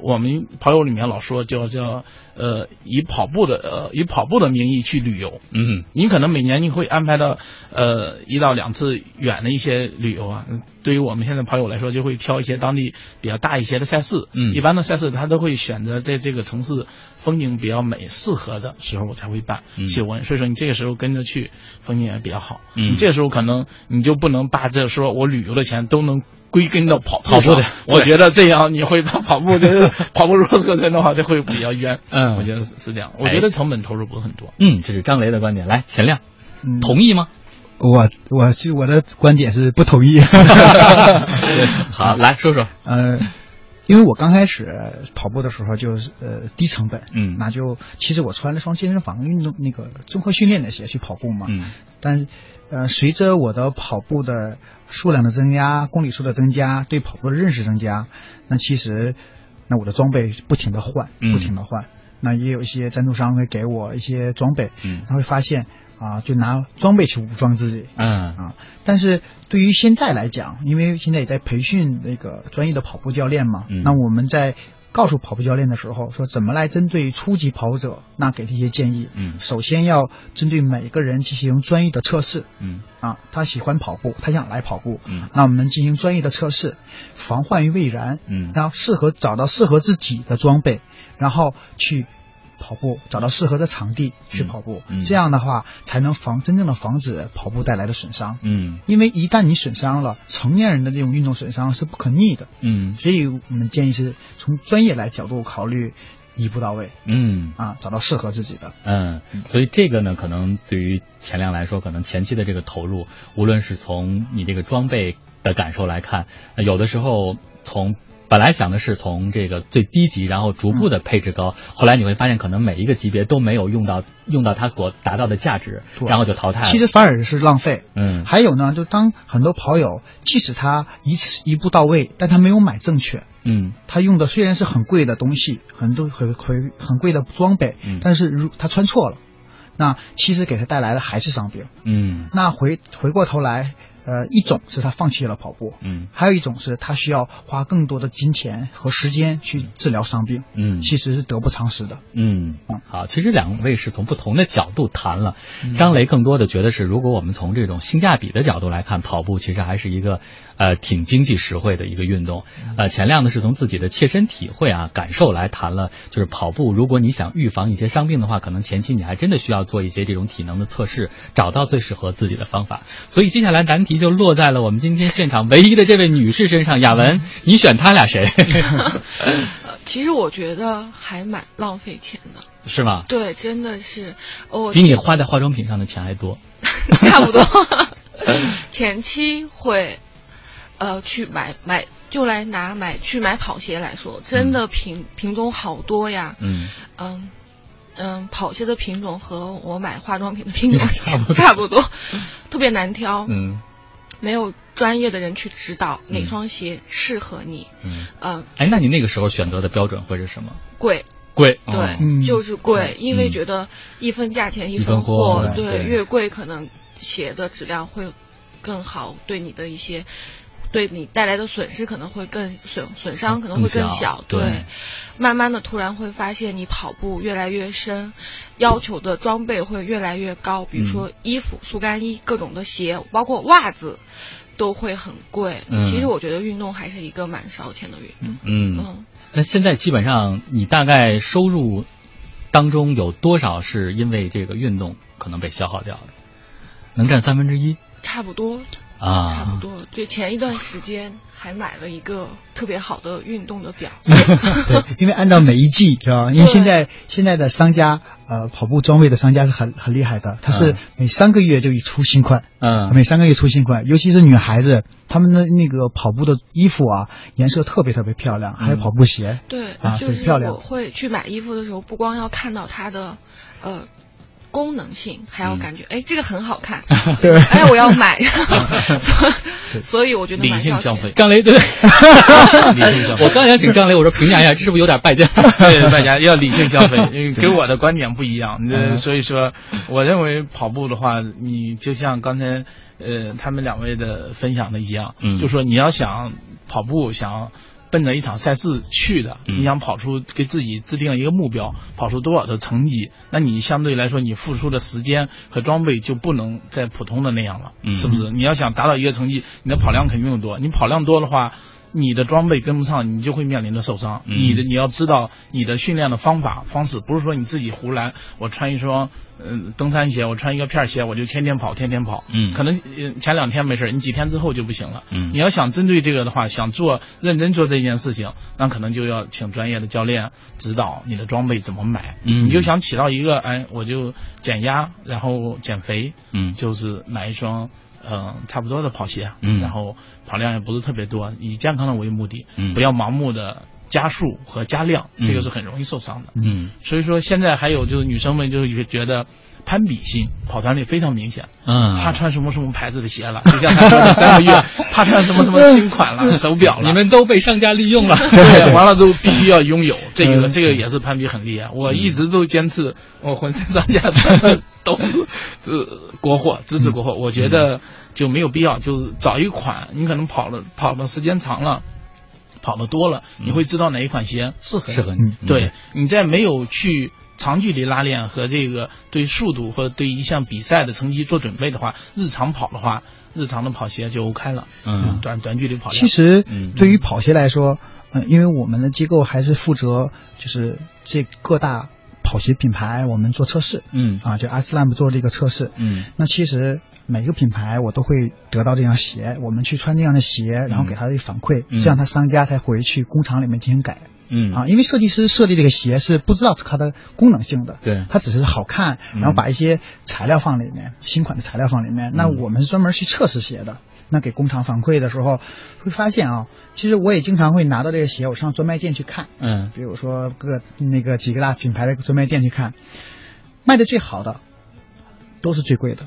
我们跑友里面老说叫叫呃以跑步的呃以跑步的名义去旅游，嗯你可能每年你会安排到呃一到两次远的一些旅游啊。嗯对于我们现在跑友来说，就会挑一些当地比较大一些的赛事。嗯一般的赛事他都会选择在这个城市风景比较美、适合的时候我才会办嗯气温。所以说你这个时候跟着去，风景也比较好。嗯你这个时候可能你就不能把这说我旅游的钱都能。归根到跑跑步的 我觉得这样你会把跑步的跑步如果是人的话，就会比较冤。嗯 我觉得是是这样。我哎觉得成本投入不是很多。嗯，这是张雷的观点。来，钱亮，嗯同意吗？我我是我的观点是不同意。好，来说说。呃，因为我刚开始跑步的时候就是呃低成本，嗯那就其实我穿了双健身房运动那个综合训练的鞋去跑步嘛，嗯但呃随着我的跑步的数量的增加，公里数的增加，对跑步的认识增加，那其实那我的装备不停的换，嗯不停的换。那也有一些赞助商会给我一些装备，嗯。他会发现啊，就拿装备去武装自己。嗯。啊，但是对于现在来讲，因为现在也在培训那个专业的跑步教练嘛，嗯。那我们在告诉跑步教练的时候，说怎么来针对初级跑者，那给他一些建议。嗯。首先要针对每个人进行专业的测试。嗯。啊，他喜欢跑步，他想来跑步，嗯。那我们进行专业的测试，防患于未然，嗯。然后适合找到适合自己的装备，然后去跑步，找到适合的场地去跑步，嗯。嗯这样的话才能防真正的防止跑步带来的损伤。嗯。因为一旦你损伤了，成年人的这种运动损伤是不可逆的，嗯。所以我们建议是从专业来角度考虑，一步到位。嗯。啊，找到适合自己的。嗯，所以这个呢，可能对于钱亮来说，可能前期的这个投入，无论是从你这个装备的感受来看，呃有的时候从本来想的是从这个最低级，然后逐步的配置高，后来你会发现，可能每一个级别都没有用到用到它所达到的价值，然后就淘汰了。其实反而是浪费。嗯还有呢，就当很多跑友，即使他一次一步到位，但他没有买正确，嗯他用的虽然是很贵的东西，很多很很很贵的装备，嗯但是如他穿错了，那其实给他带来的还是伤病。嗯那回回过头来，呃，一种是他放弃了跑步，嗯还有一种是他需要花更多的金钱和时间去治疗伤病，嗯其实是得不偿失的。嗯嗯，好，其实两位是从不同的角度谈了。张雷更多的觉得是，如果我们从这种性价比的角度来看，跑步其实还是一个呃挺经济实惠的一个运动。呃，钱亮呢是从自己的切身体会啊感受来谈了，就是跑步，如果你想预防一些伤病的话，可能前期你还真的需要做一些这种体能的测试，找到最适合自己的方法。所以接下来难题就落在了我们今天现场唯一的这位女士身上。雅文，你选他俩谁？呃，其实我觉得还蛮浪费钱的。是吗？对，真的是我比你花在化妆品上的钱还多。差不多。前期会呃去买买，就来拿买去买跑鞋来说，真的品、品种好多呀。嗯嗯嗯，跑鞋的品种和我买化妆品的品种差不多 差不多，特别难挑。嗯没有专业的人去指导哪双鞋适合你。嗯。嗯，哎，那你那个时候选择的标准会是什么？贵。贵，对，就是贵，因为嗯觉得一分价钱一分货，货对对越贵可能鞋的质量会更好，对你的一些。对你带来的损失可能会更损损伤可能会更小对慢慢的突然会发现你跑步越来越深，要求的装备会越来越高，比如说嗯衣服、速干衣、各种的鞋，包括袜子，都会很贵。嗯其实我觉得运动还是一个蛮烧钱的运动。嗯，嗯，那现在基本上你大概收入当中有多少是因为这个运动可能被消耗掉的？能占三分之一差不多。啊？差不多，对，前一段时间还买了一个特别好的运动的表，对，因为按照每一季 是吧？因为现在现在的商家，呃，跑步装备的商家是很很厉害的，他是嗯每三个月就出新款，嗯每三个月出新款，尤其是女孩子，她们的那个跑步的衣服啊，颜色特别特别漂亮，还有嗯跑步鞋，对，啊就是很漂亮我会去买衣服的时候，不光要看到它的，呃。功能性还要嗯感觉，哎、这个很好看，对 哎，我要买，所以我觉得 理性消费。张雷对，理性消费。我刚想请张雷，我说评价一下，这是不是有点败家？对，大家要理性消费，因为跟我的观点不一样。所以说，我认为跑步的话，你就像刚才呃他们两位的分享的一样，嗯。就说你要想跑步，想奔着一场赛事去的，嗯你想跑出给自己制定一个目标，跑出多少的成绩，那你相对来说你付出的时间和装备就不能再普通的那样了，嗯是不是？你要想达到一个成绩，你的跑量肯定更多，你跑量多的话。你的装备跟不上，你就会面临着受伤。嗯你的你要知道你的训练的方法方式，不是说你自己胡来。我穿一双嗯登山鞋，我穿一个片儿鞋，我就天天跑，天天跑。嗯可能呃前两天没事儿，你几天之后就不行了。嗯你要想针对这个的话，想做认真做这件事情，那可能就要请专业的教练指导你的装备怎么买。嗯你就想起到一个哎，我就减压，然后减肥，嗯就是买一双。嗯，差不多的跑鞋，嗯。然后跑量也不是特别多，以健康的为目的，嗯。不要盲目的加速和加量，这个是很容易受伤的。嗯，所以说现在还有就是女生们就是觉得攀比心跑团里非常明显。嗯，他穿什么什么牌子的鞋了，就像他说的三个月，他穿什么什么新款了，手表了，你们都被商家利用了。对，完了之后必须要拥有这个，这个也是攀比很厉害。我一直都坚持，我浑身上下穿的都是呃国货，支持国货。我觉得就没有必要，就是找一款，你可能跑了跑的时间长了。跑的多了，你会知道哪一款鞋适合适合你。对，你在没有去长距离拉练和这个对速度或对一项比赛的成绩做准备的话，日常跑的话，日常的跑鞋就 OK 了。嗯，短短距离跑。其实，对于跑鞋来说，嗯，因为我们的机构还是负责就是这各大跑鞋品牌，我们做测试。嗯，啊，就 Aslam 做这个测试。嗯，那其实。每个品牌我都会得到这样鞋，我们去穿这样的鞋，然后给他的反馈，这样他商家才回去工厂里面进行改。嗯啊，因为设计师设计这个鞋是不知道它的功能性的，对，它只是好看，然后把一些材料放里面，新款的材料放里面。那我们是专门去测试鞋的，那给工厂反馈的时候会发现啊，其实我也经常会拿到这个鞋，我上专卖店去看，嗯，比如说各那个几个大品牌的专卖店去看，卖的最好的都是最贵的。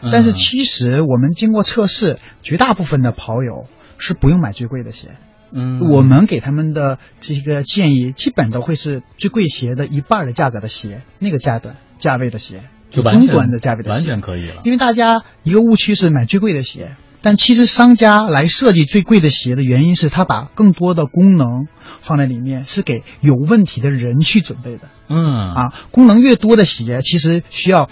但是其实我们经过测试，绝大部分的跑友是不用买最贵的鞋。嗯，我们给他们的这个建议，基本都会是最贵鞋的一半的价格的鞋，那个价段价位的鞋，就中端的价位的鞋，完全可以了。因为大家一个误区是买最贵的鞋，但其实商家来设计最贵的鞋的原因是他把更多的功能放在里面，是给有问题的人去准备的。嗯，啊，功能越多的鞋，其实需要。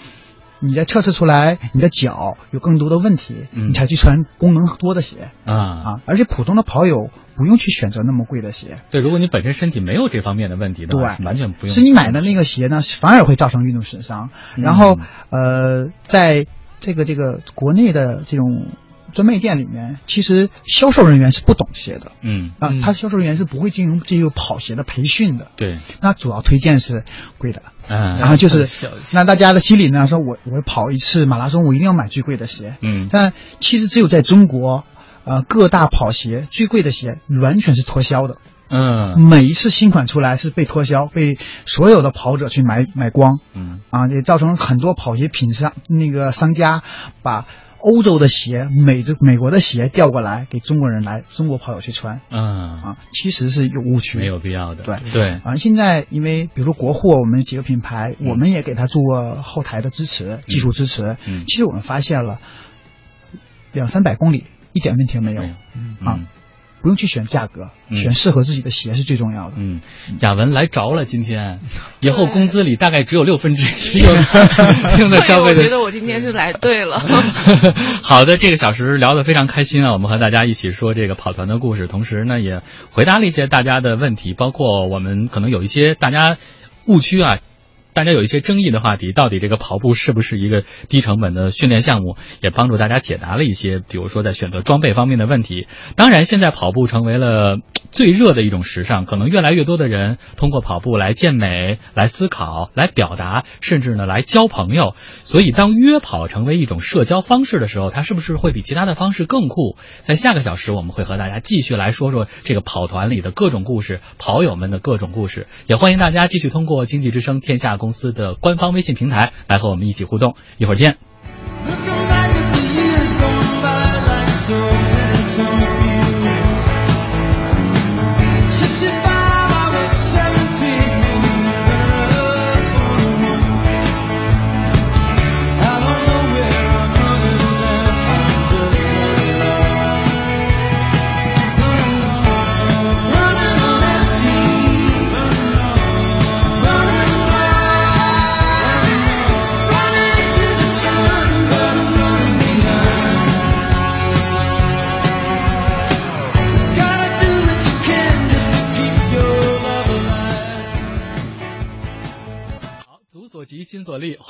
你再测试出来你的脚有更多的问题，嗯、你才去穿功能多的鞋啊啊！而且普通的跑友不用去选择那么贵的鞋。对，如果你本身身体没有这方面的问题的话，完全不用。是你买的那个鞋呢，反而会造成运动损伤。嗯、然后呃，在这个这个国内的这种专卖店里面，其实销售人员是不懂这些的。嗯啊，他销售人员是不会进行这个跑鞋的培训的。对，那主要推荐是贵的。嗯，然后就是，那大家的心里呢，说我我跑一次马拉松，我一定要买最贵的鞋。嗯，但其实只有在中国，呃，各大跑鞋最贵的鞋完全是脱销的。嗯，每一次新款出来是被脱销，被所有的跑者去买买光。嗯，啊，也造成很多跑鞋品商那个商家把。欧洲的鞋、美这美国的鞋调过来给中国人来中国跑友去穿，嗯。啊，其实是有误区，没有必要的。对。对。啊，现在因为比如说国货，我们几个品牌，我们也给他做后台的支持、技术支持。嗯，其实我们发现了两三百公里一点问题没有，嗯啊。不用去选价格，选适合自己的鞋是最重要的。嗯，雅文来着了，今天以后工资里大概只有六分之一用 用在消费的。我觉得我今天是来对了。好的，这个小时聊得非常开心啊！我们和大家一起说这个跑团的故事，同时呢也回答了一些大家的问题，包括我们可能有一些大家误区啊。大家有一些争议的话题，到底这个跑步是不是一个低成本的训练项目？也帮助大家解答了一些，比如说在选择装备方面的问题。当然，现在跑步成为了最热的一种时尚，可能越来越多的人通过跑步来健美、来思考、来表达，甚至呢来交朋友。所以，当约跑成为一种社交方式的时候，它是不是会比其他的方式更酷？在下个小时，我们会和大家继续来说说这个跑团里的各种故事，跑友们的各种故事。也欢迎大家继续通过经济之声天下。公司的官方微信平台来和我们一起互动，一会儿见。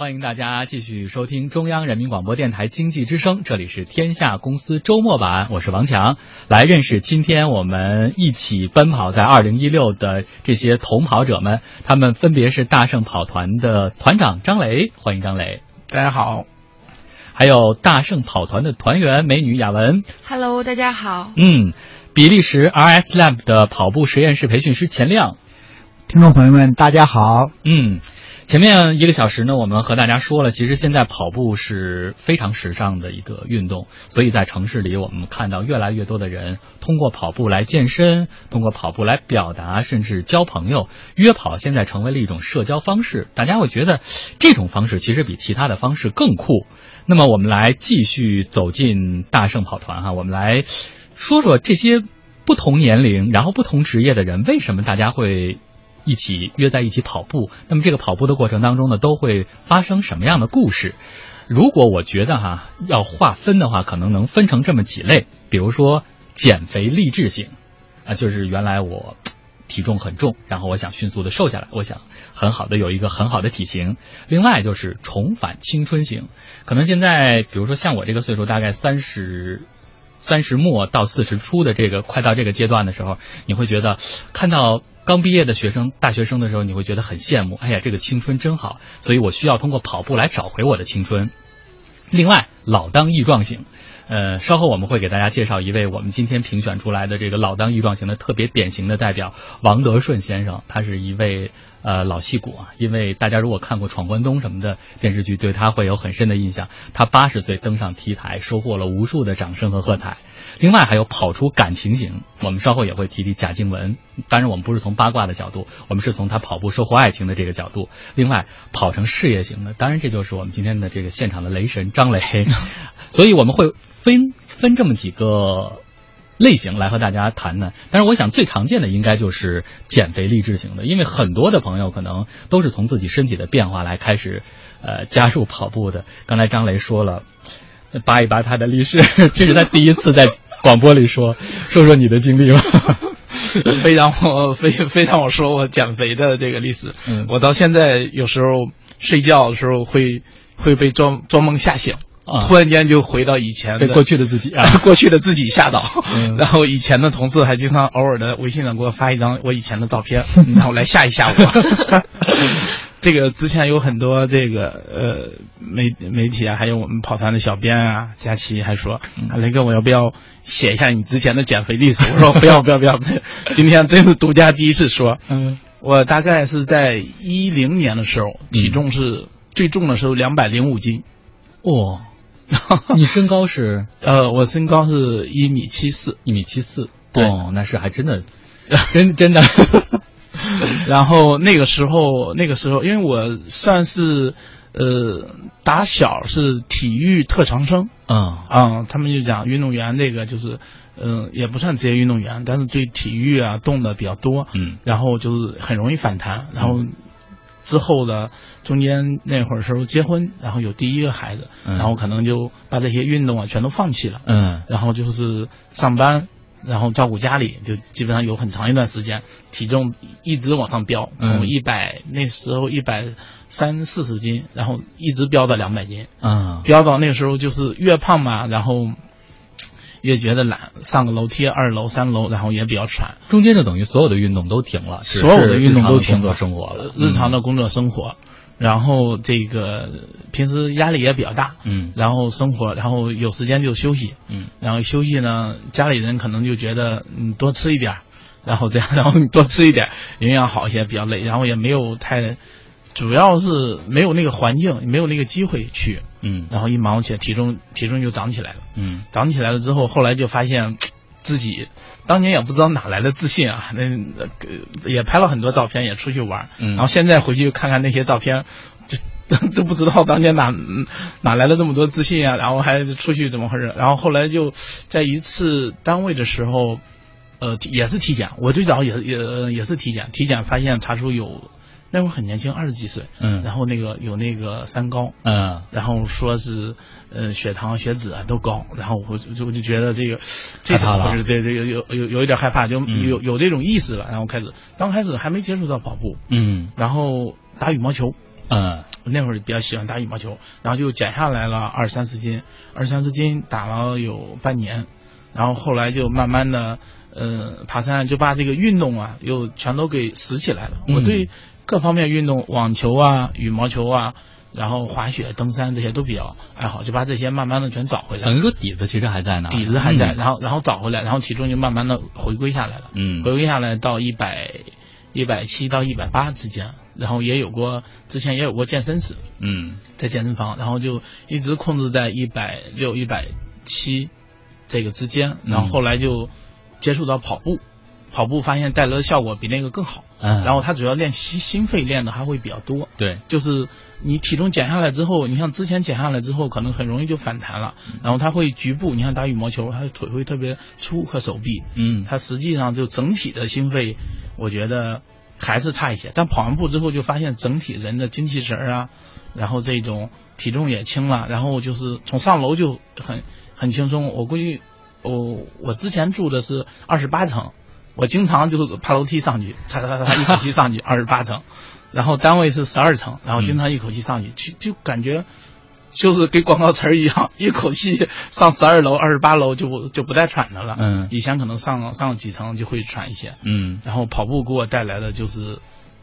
欢迎大家继续收听中央人民广播电台经济之声，这里是天下公司周末版，我是王强，来认识今天我们一起奔跑在二零一六的这些同跑者们，他们分别是大圣跑团的团长张磊，欢迎张磊，大家好，还有大圣跑团的团员美女雅文，Hello，大家好，嗯。比利时 RS Lab 的跑步实验室培训师钱亮。听众朋友们，大家好。嗯。前面一个小时呢，我们和大家说了，其实现在跑步是非常时尚的一个运动，所以在城市里，我们看到越来越多的人通过跑步来健身，通过跑步来表达，甚至交朋友。约跑现在成为了一种社交方式，大家会觉得这种方式其实比其他的方式更酷。那么，我们来继续走进大圣跑团哈，我们来说说这些不同年龄、然后不同职业的人，为什么大家会。一起约在一起跑步，那么这个跑步的过程当中呢，都会发生什么样的故事？如果我觉得哈要划分的话，可能能分成这么几类，比如说减肥励志型，啊，就是原来我 体重很重，然后我想迅速的瘦下来，我想很好的有一个很好的体型。另外就是重返青春型，可能现在比如说像我这个岁数，大概三十。三十末到四十初的这个快到这个阶段的时候，你会觉得看到刚毕业的学生、大学生的时候，你会觉得很羡慕。哎呀，这个青春真好，所以我需要通过跑步来找回我的青春。另外，老当益壮型。呃，稍后我们会给大家介绍一位我们今天评选出来的这个老当益壮型的特别典型的代表王德顺先生，他是一位呃老戏骨啊，因为大家如果看过《闯关东》什么的电视剧，对他会有很深的印象。他八十岁登上 T 台，收获了无数的掌声和喝彩。另外还有跑出感情型，我们稍后也会提提贾静雯。当然，我们不是从八卦的角度，我们是从她跑步收获爱情的这个角度。另外，跑成事业型的，当然这就是我们今天的这个现场的雷神张雷。所以我们会分分这么几个类型来和大家谈谈。但是我想最常见的应该就是减肥励志型的，因为很多的朋友可能都是从自己身体的变化来开始呃加入跑步的。刚才张雷说了。扒一扒他的历史，这是他第一次在广播里说，说说你的经历吧。非让我非非让我说我减肥的这个历史。嗯，我到现在有时候睡觉的时候会会被装装梦吓醒，突然间就回到以前被过去的自己啊，过去的自己吓到。嗯然后以前的同事还经常偶尔的微信上给我发一张我以前的照片，然后来吓一吓我。这个之前有很多这个呃媒媒体啊，还有我们跑团的小编啊，佳琪还说，雷哥我要不要写一下你之前的减肥历史？我说不要不要不要，今天真是独家第一次说。嗯，我大概是在一零年的时候，体重是最重的时候两百零五斤。哦，你身高是？呃，我身高是一米七四，一米七四。哦，那是还真的，真真的。然后那个时候，那个时候，因为我算是，呃，打小是体育特长生，嗯。嗯，他们就讲运动员那个就是，嗯，也不算职业运动员，但是对体育啊动的比较多，嗯，然后就是很容易反弹，然后之后的中间那会儿时候结婚，然后有第一个孩子，然后可能就把这些运动啊全都放弃了，嗯，然后就是上班。然后照顾家里，就基本上有很长一段时间，体重一直往上飙，从一百那时候一百三四十斤，然后一直飙到两百斤，嗯，飙到那个时候就是越胖嘛，然后越觉得懒，上个楼梯二楼三楼，然后也比较喘，中间就等于所有的运动都停了，所有的运动都停了，生活了，日常的工作生活。然后这个平时压力也比较大，嗯，然后生活，然后有时间就休息，嗯，然后休息呢，家里人可能就觉得你多吃一点，然后这样，然后你多吃一点，营养好一些，比较累，然后也没有太，主要是没有那个环境，没有那个机会去，嗯，然后一忙起来，体重体重就长起来了，嗯，长起来了之后，后来就发现。自己当年也不知道哪来的自信啊，那也拍了很多照片，也出去玩，然后现在回去看看那些照片，就 都不知道当年哪哪来的这么多自信啊，然后还出去怎么回事？然后后来就在一次单位的时候，呃，也是体检，我最早也也也是体检，体检发现查出有。那会儿很年轻，二十几岁，嗯，然后那个有那个三高，嗯，然后说是，呃，血糖、血脂啊都高，然后我就我就觉得这个，这怎么回事？对对，有有有有一点害怕，就有有这种意识了，然后开始，刚开始还没接触到跑步，嗯，然后打羽毛球，嗯，那会儿比较喜欢打羽毛球，然后就减下来了二三十斤，二三十斤打了有半年，然后后来就慢慢的，呃，爬山就把这个运动啊又全都给拾起来了，我对。各方面运动，网球啊、羽毛球啊，然后滑雪、登山这些都比较爱好，就把这些慢慢的全找回来。等于说底子其实还在呢，底子还在，嗯然后然后找回来，然后体重就慢慢的回归下来了。嗯回归下来到一百一百七到一百八之间，然后也有过之前也有过健身史，嗯在健身房，然后就一直控制在一百六、一百七这个之间，然后后来就接触到跑步，跑步发现带来的效果比那个更好。嗯，然后他主要练心心肺练的还会比较多，对，就是你体重减下来之后，你像之前减下来之后，可能很容易就反弹了，嗯。然后他会局部，你看打羽毛球，他的腿会特别粗和手臂，嗯。他实际上就整体的心肺，我觉得还是差一些。但跑完步之后就发现整体人的精气神儿啊，然后这种体重也轻了，然后就是从上楼就很很轻松。我估计，我我之前住的是二十八层，我经常就是爬楼梯上去，嚓嚓嚓嚓一口气上去二十八层，然后单位是十二层，然后经常一口气上去，就就感觉。就是跟广告词儿一样，一口气上十二楼、二十八楼就不就不带喘的了。嗯以前可能上上几层就会喘一些，嗯然后跑步给我带来的就是，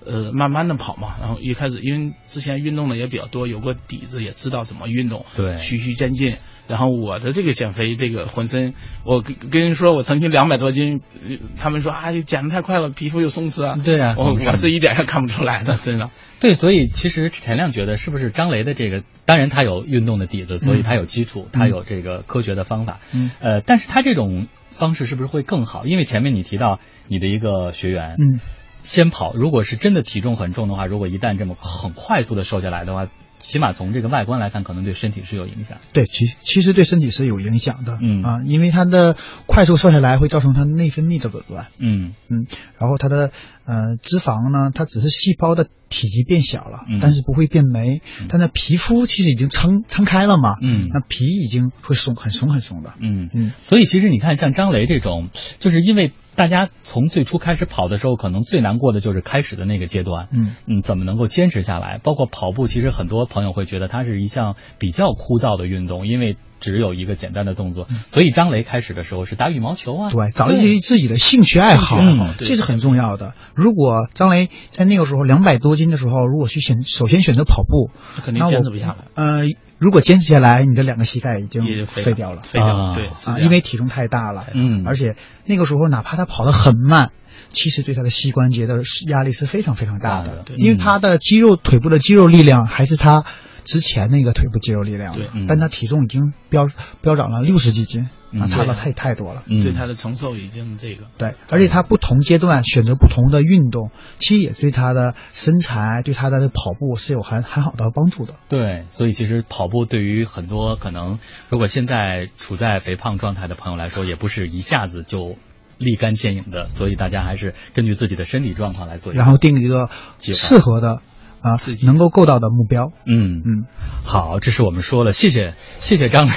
呃，慢慢的跑嘛。然后一开始因为之前运动的也比较多，有个底子，也知道怎么运动，对循序渐进。然后我的这个减肥，这个浑身，我跟跟人说，我曾经两百多斤，呃他们说啊，减的太快了，皮肤又松弛啊。对啊我我我是一点也看不出来的，身上。对，所以其实田亮觉得是不是张雷的这个，当然他有运动的底子，所以他有基础，他有这个科学的方法，嗯呃，但是他这种方式是不是会更好？因为前面你提到你的一个学员，嗯，先跑，如果是真的体重很重的话，如果一旦这么很快速的瘦下来的话，起码从这个外观来看，可能对身体是有影响。对，其其实对身体是有影响的，嗯。啊，因为它的快速瘦下来会造成它内分泌的紊乱，嗯。嗯，然后它的呃脂肪呢，它只是细胞的体积变小了，嗯。但是不会变没，但那皮肤其实已经撑撑开了嘛，嗯。那皮已经会松很松很松的，嗯。嗯，所以其实你看，像张雷这种，就是因为大家从最初开始跑的时候，可能最难过的就是开始的那个阶段，嗯。嗯，怎么能够坚持下来？包括跑步，其实很多朋友会觉得它是一项比较枯燥的运动，因为只有一个简单的动作。所以张雷开始的时候是打羽毛球啊，嗯对，找一些自己的兴趣爱好，这是很重要的。如果张雷在那个时候两百多斤的时候，如果去选首先选择跑步，他肯定坚持不下来，呃，如果坚持下来，你的两个膝盖已经废废掉了。废掉啊了，对，啊，因为体重太大了，嗯。而且那个时候哪怕他跑得很慢，其实对他的膝关节的压力是非常非常大的，大的。对。因为他的肌肉腿部的肌肉力量还是他之前那个腿部肌肉力量对嗯但他体重已经飙飙涨了六十几斤，嗯啊，差的太太多了。嗯对他的承受已经这个。对，而且他不同阶段选择不同的运动，其实也对他的身材、对他的跑步是有很很好的帮助的。对，所以其实跑步对于很多可能如果现在处在肥胖状态的朋友来说，也不是一下子就立竿见影的，所以大家还是根据自己的身体状况来做。然后定一个适合的啊自己能够够到的目标。嗯嗯，好，这是我们说了，谢谢谢谢张磊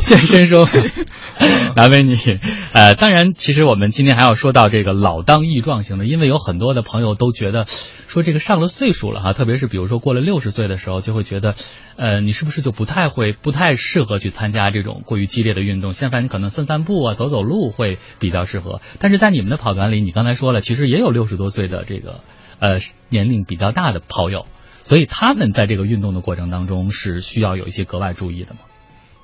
现身说法，难为你。呃，当然，其实我们今天还要说到这个老当益壮型的，因为有很多的朋友都觉得说这个上了岁数了哈，特别是比如说过了六十岁的时候，就会觉得，呃，你是不是就不太会、不太适合去参加这种过于激烈的运动？相反，你可能散散步啊、走走路会比较适合。但是在你们的跑团里，你刚才说了，其实也有六十多岁的这个呃年龄比较大的跑友。所以他们在这个运动的过程当中是需要有一些格外注意的吗？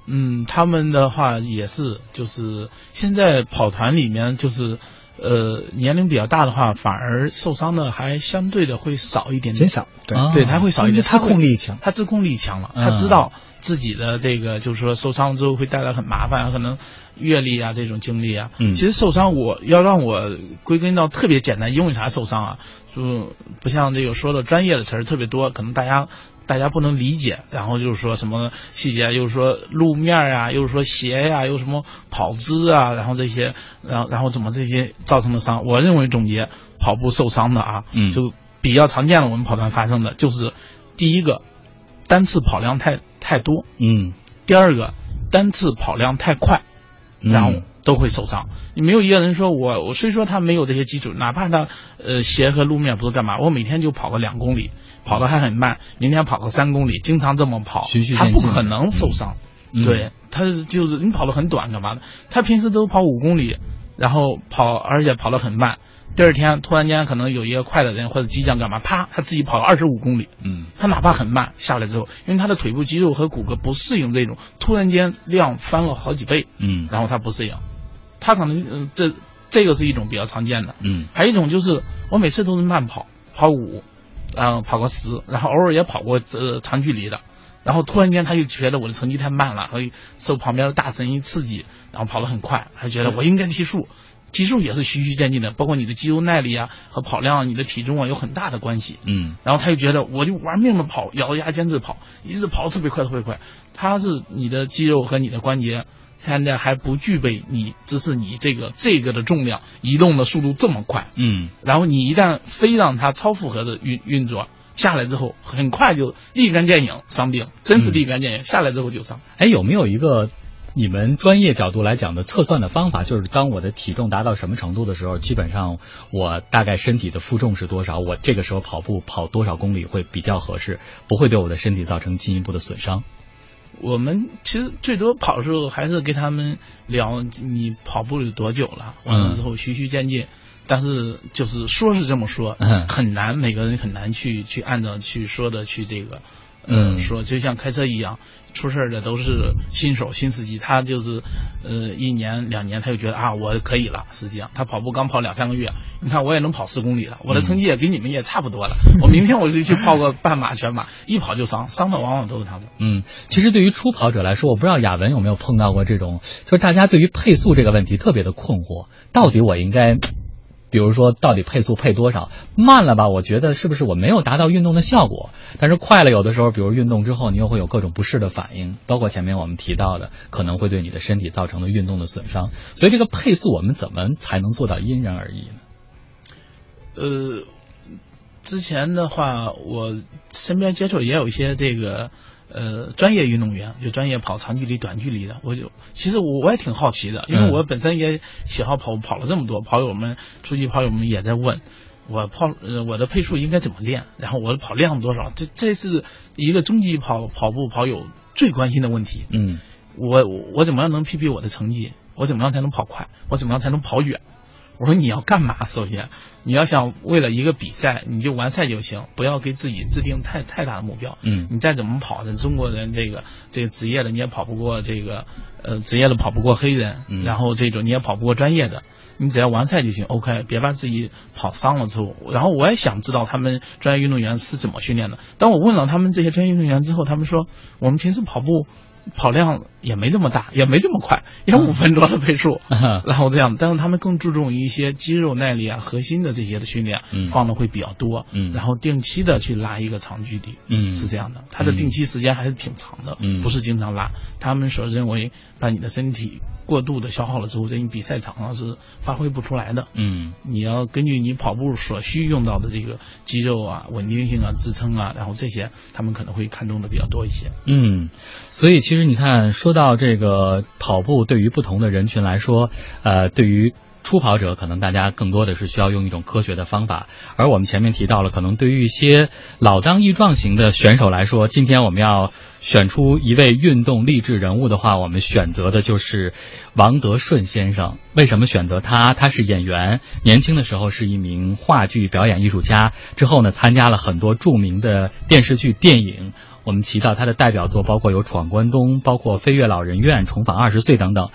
嗯，他们的话也是，就是现在跑团里面就是。呃，年龄比较大的话，反而受伤的还相对的会少一点点，减少，对，啊对，他会少一点，他控力强，他自控力强了，嗯他知道自己的这个就是说受伤之后会带来很麻烦，可能阅历啊这种经历啊。嗯其实受伤我要让我归根到特别简单，因为啥受伤啊？就不像这个说的专业的词儿特别多，可能大家。大家不能理解，然后就是说什么细节，又是说路面啊，又是说鞋呀、又什么跑姿啊，然后这些，然后然后怎么这些造成的伤？我认为总结跑步受伤的啊，嗯就比较常见的我们跑团发生的就是第一个单次跑量太太多，嗯，第二个单次跑量太快，嗯然后都会受伤。你没有一个人说我我虽说他没有这些基础，哪怕他呃鞋和路面不是干嘛，我每天就跑个两公里，跑得还很慢，明天跑个三公里，经常这么跑循序，他不可能受伤。嗯。对，他就是你跑得很短干嘛的？他平时都跑五公里，然后跑而且跑得很慢，第二天突然间可能有一个快的人或者激将干嘛，啪，他自己跑了二十五公里，嗯，他哪怕很慢下来之后，因为他的腿部肌肉和骨骼不适应这种突然间量翻了好几倍，嗯，然后他不适应，他可能嗯这这个是一种比较常见的，嗯，还有一种就是我每次都是慢跑，跑五，然后跑个十，然后偶尔也跑过呃长距离的。然后突然间他就觉得我的成绩太慢了，所以受旁边的大神一刺激，然后跑得很快，他觉得我应该提速。提速也是循序渐进的，包括你的肌肉耐力啊和跑量、你的体重啊有很大的关系。嗯，然后他就觉得我就玩命的跑，咬着牙坚持跑，一直跑特别快特别快。他是你的肌肉和你的关节现在还不具备你只是你这个这个的重量移动的速度这么快。嗯，然后你一旦非让它超负荷的运运作下来之后，很快就立竿见影伤病，真是立竿见影，下来之后就伤。哎，有没有一个？你们专业角度来讲的测算的方法，就是当我的体重达到什么程度的时候，基本上我大概身体的负重是多少，我这个时候跑步跑多少公里会比较合适，不会对我的身体造成进一步的损伤。我们其实最多跑的时候还是跟他们聊你跑步有多久了，完了之后循序渐进。但是就是说是这么说，很难，每个人很难去去按照去说的去这个。嗯，说就像开车一样，出事的都是新手、新司机。他就是，呃，一年两年他就觉得啊，我可以了。实际上，他跑步刚跑两三个月，你看我也能跑十公里了，我的成绩也跟你们也差不多了。我明天我就去跑个半马、全马，一跑就伤，伤的往往都是他们。嗯，其实对于初跑者来说，我不知道雅文有没有碰到过这种，就是大家对于配速这个问题特别的困惑，到底我应该。比如说，到底配速配多少？慢了吧？我觉得是不是我没有达到运动的效果？但是快了，有的时候，比如运动之后，你又会有各种不适的反应，包括前面我们提到的，可能会对你的身体造成的运动的损伤。所以这个配速，我们怎么才能做到因人而异呢？呃，之前的话，我身边接触也有一些这个。呃，专业运动员就专业跑长距离、短距离的，我就其实我我也挺好奇的，因为我本身也喜好跑，跑了这么多，跑友们、初级跑友们也在问我跑呃我的配速应该怎么练，然后我的跑量多少，这这是一个中级跑跑步跑友最关心的问题。嗯，我我怎么样能匹配我的成绩？我怎么样才能跑快？我怎么样才能跑远？我说你要干嘛？首先，你要想为了一个比赛，你就完赛就行，不要给自己制定太太大的目标。嗯，你再怎么跑，的，中国人这个这个职业的你也跑不过这个呃职业的跑不过黑人，然后这种你也跑不过专业的，你只要完赛就行。OK，别把自己跑伤了之后。然后我也想知道他们专业运动员是怎么训练的。当我问了他们这些专业运动员之后，他们说我们平时跑步。跑量也没这么大，也没这么快，也五分多的配速，然后这样，但是他们更注重一些肌肉耐力啊、核心的这些的训练，放的会比较多，嗯。然后定期的去拉一个长距离，嗯。是这样的，他的定期时间还是挺长的，嗯。不是经常拉。他们所认为，把你的身体过度的消耗了之后，在你比赛场上是发挥不出来的。嗯，你要根据你跑步所需用到的这个肌肉啊、稳定性啊、支撑啊，然后这些他们可能会看重的比较多一些。嗯，所以其实。你看，说到这个跑步，对于不同的人群来说，呃，对于初跑者，可能大家更多的是需要用一种科学的方法。而我们前面提到了，可能对于一些老当益壮型的选手来说，今天我们要选出一位运动励志人物的话，我们选择的就是王德顺先生。为什么选择他？他是演员，年轻的时候是一名话剧表演艺术家，之后呢，参加了很多著名的电视剧、电影。我们提到他的代表作包括有《闯关东》，包括《飞越老人院》、《重返二十岁》等等。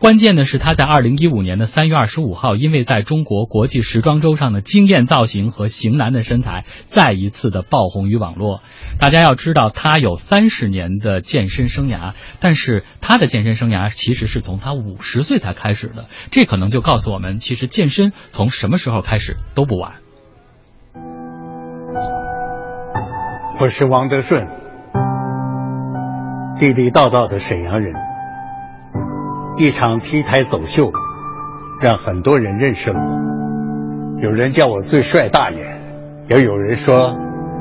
关键的是，他在二零一五年的三月二十五号，因为在中国国际时装周上的惊艳造型和型男的身材，再一次的爆红于网络。大家要知道，他有三十年的健身生涯，但是他的健身生涯其实是从他五十岁才开始的。这可能就告诉我们，其实健身从什么时候开始都不晚。我是王德顺。地地道道的沈阳人，一场 T 台走秀，让很多人认识我。有人叫我最帅大爷，也有人说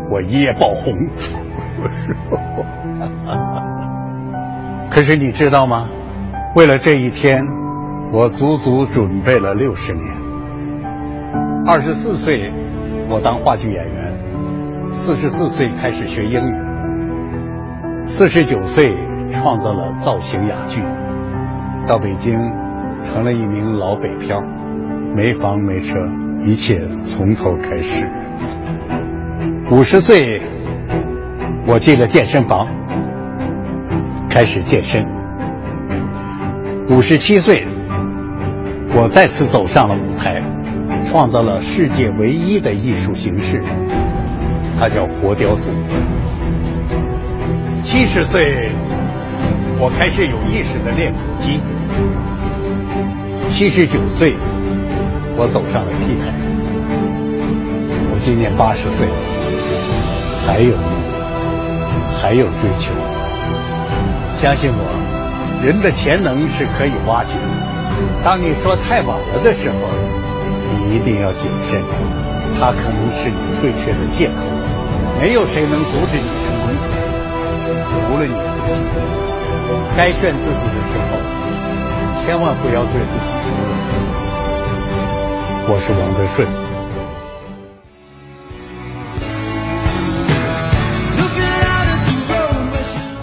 我一夜爆红。可是你知道吗？为了这一天，我足足准备了六十年。二十四岁，我当话剧演员；四十四岁开始学英语。四十九岁创造了造型哑剧，到北京成了一名老北漂，没房没车，一切从头开始。五十岁，我进了健身房，开始健身。五十七岁，我再次走上了舞台，创造了世界唯一的艺术形式，它叫活雕塑。七十岁，我开始有意识的练腹肌。七十九岁，我走上了 T 台。我今年八十岁，还有梦，还有追求。相信我，人的潜能是可以挖掘的。当你说太晚了的时候，你一定要谨慎，它可能是你退却的借口。没有谁能阻止你成功，无论你自己。该劝自己的时候，千万不要对自己。我是王德顺。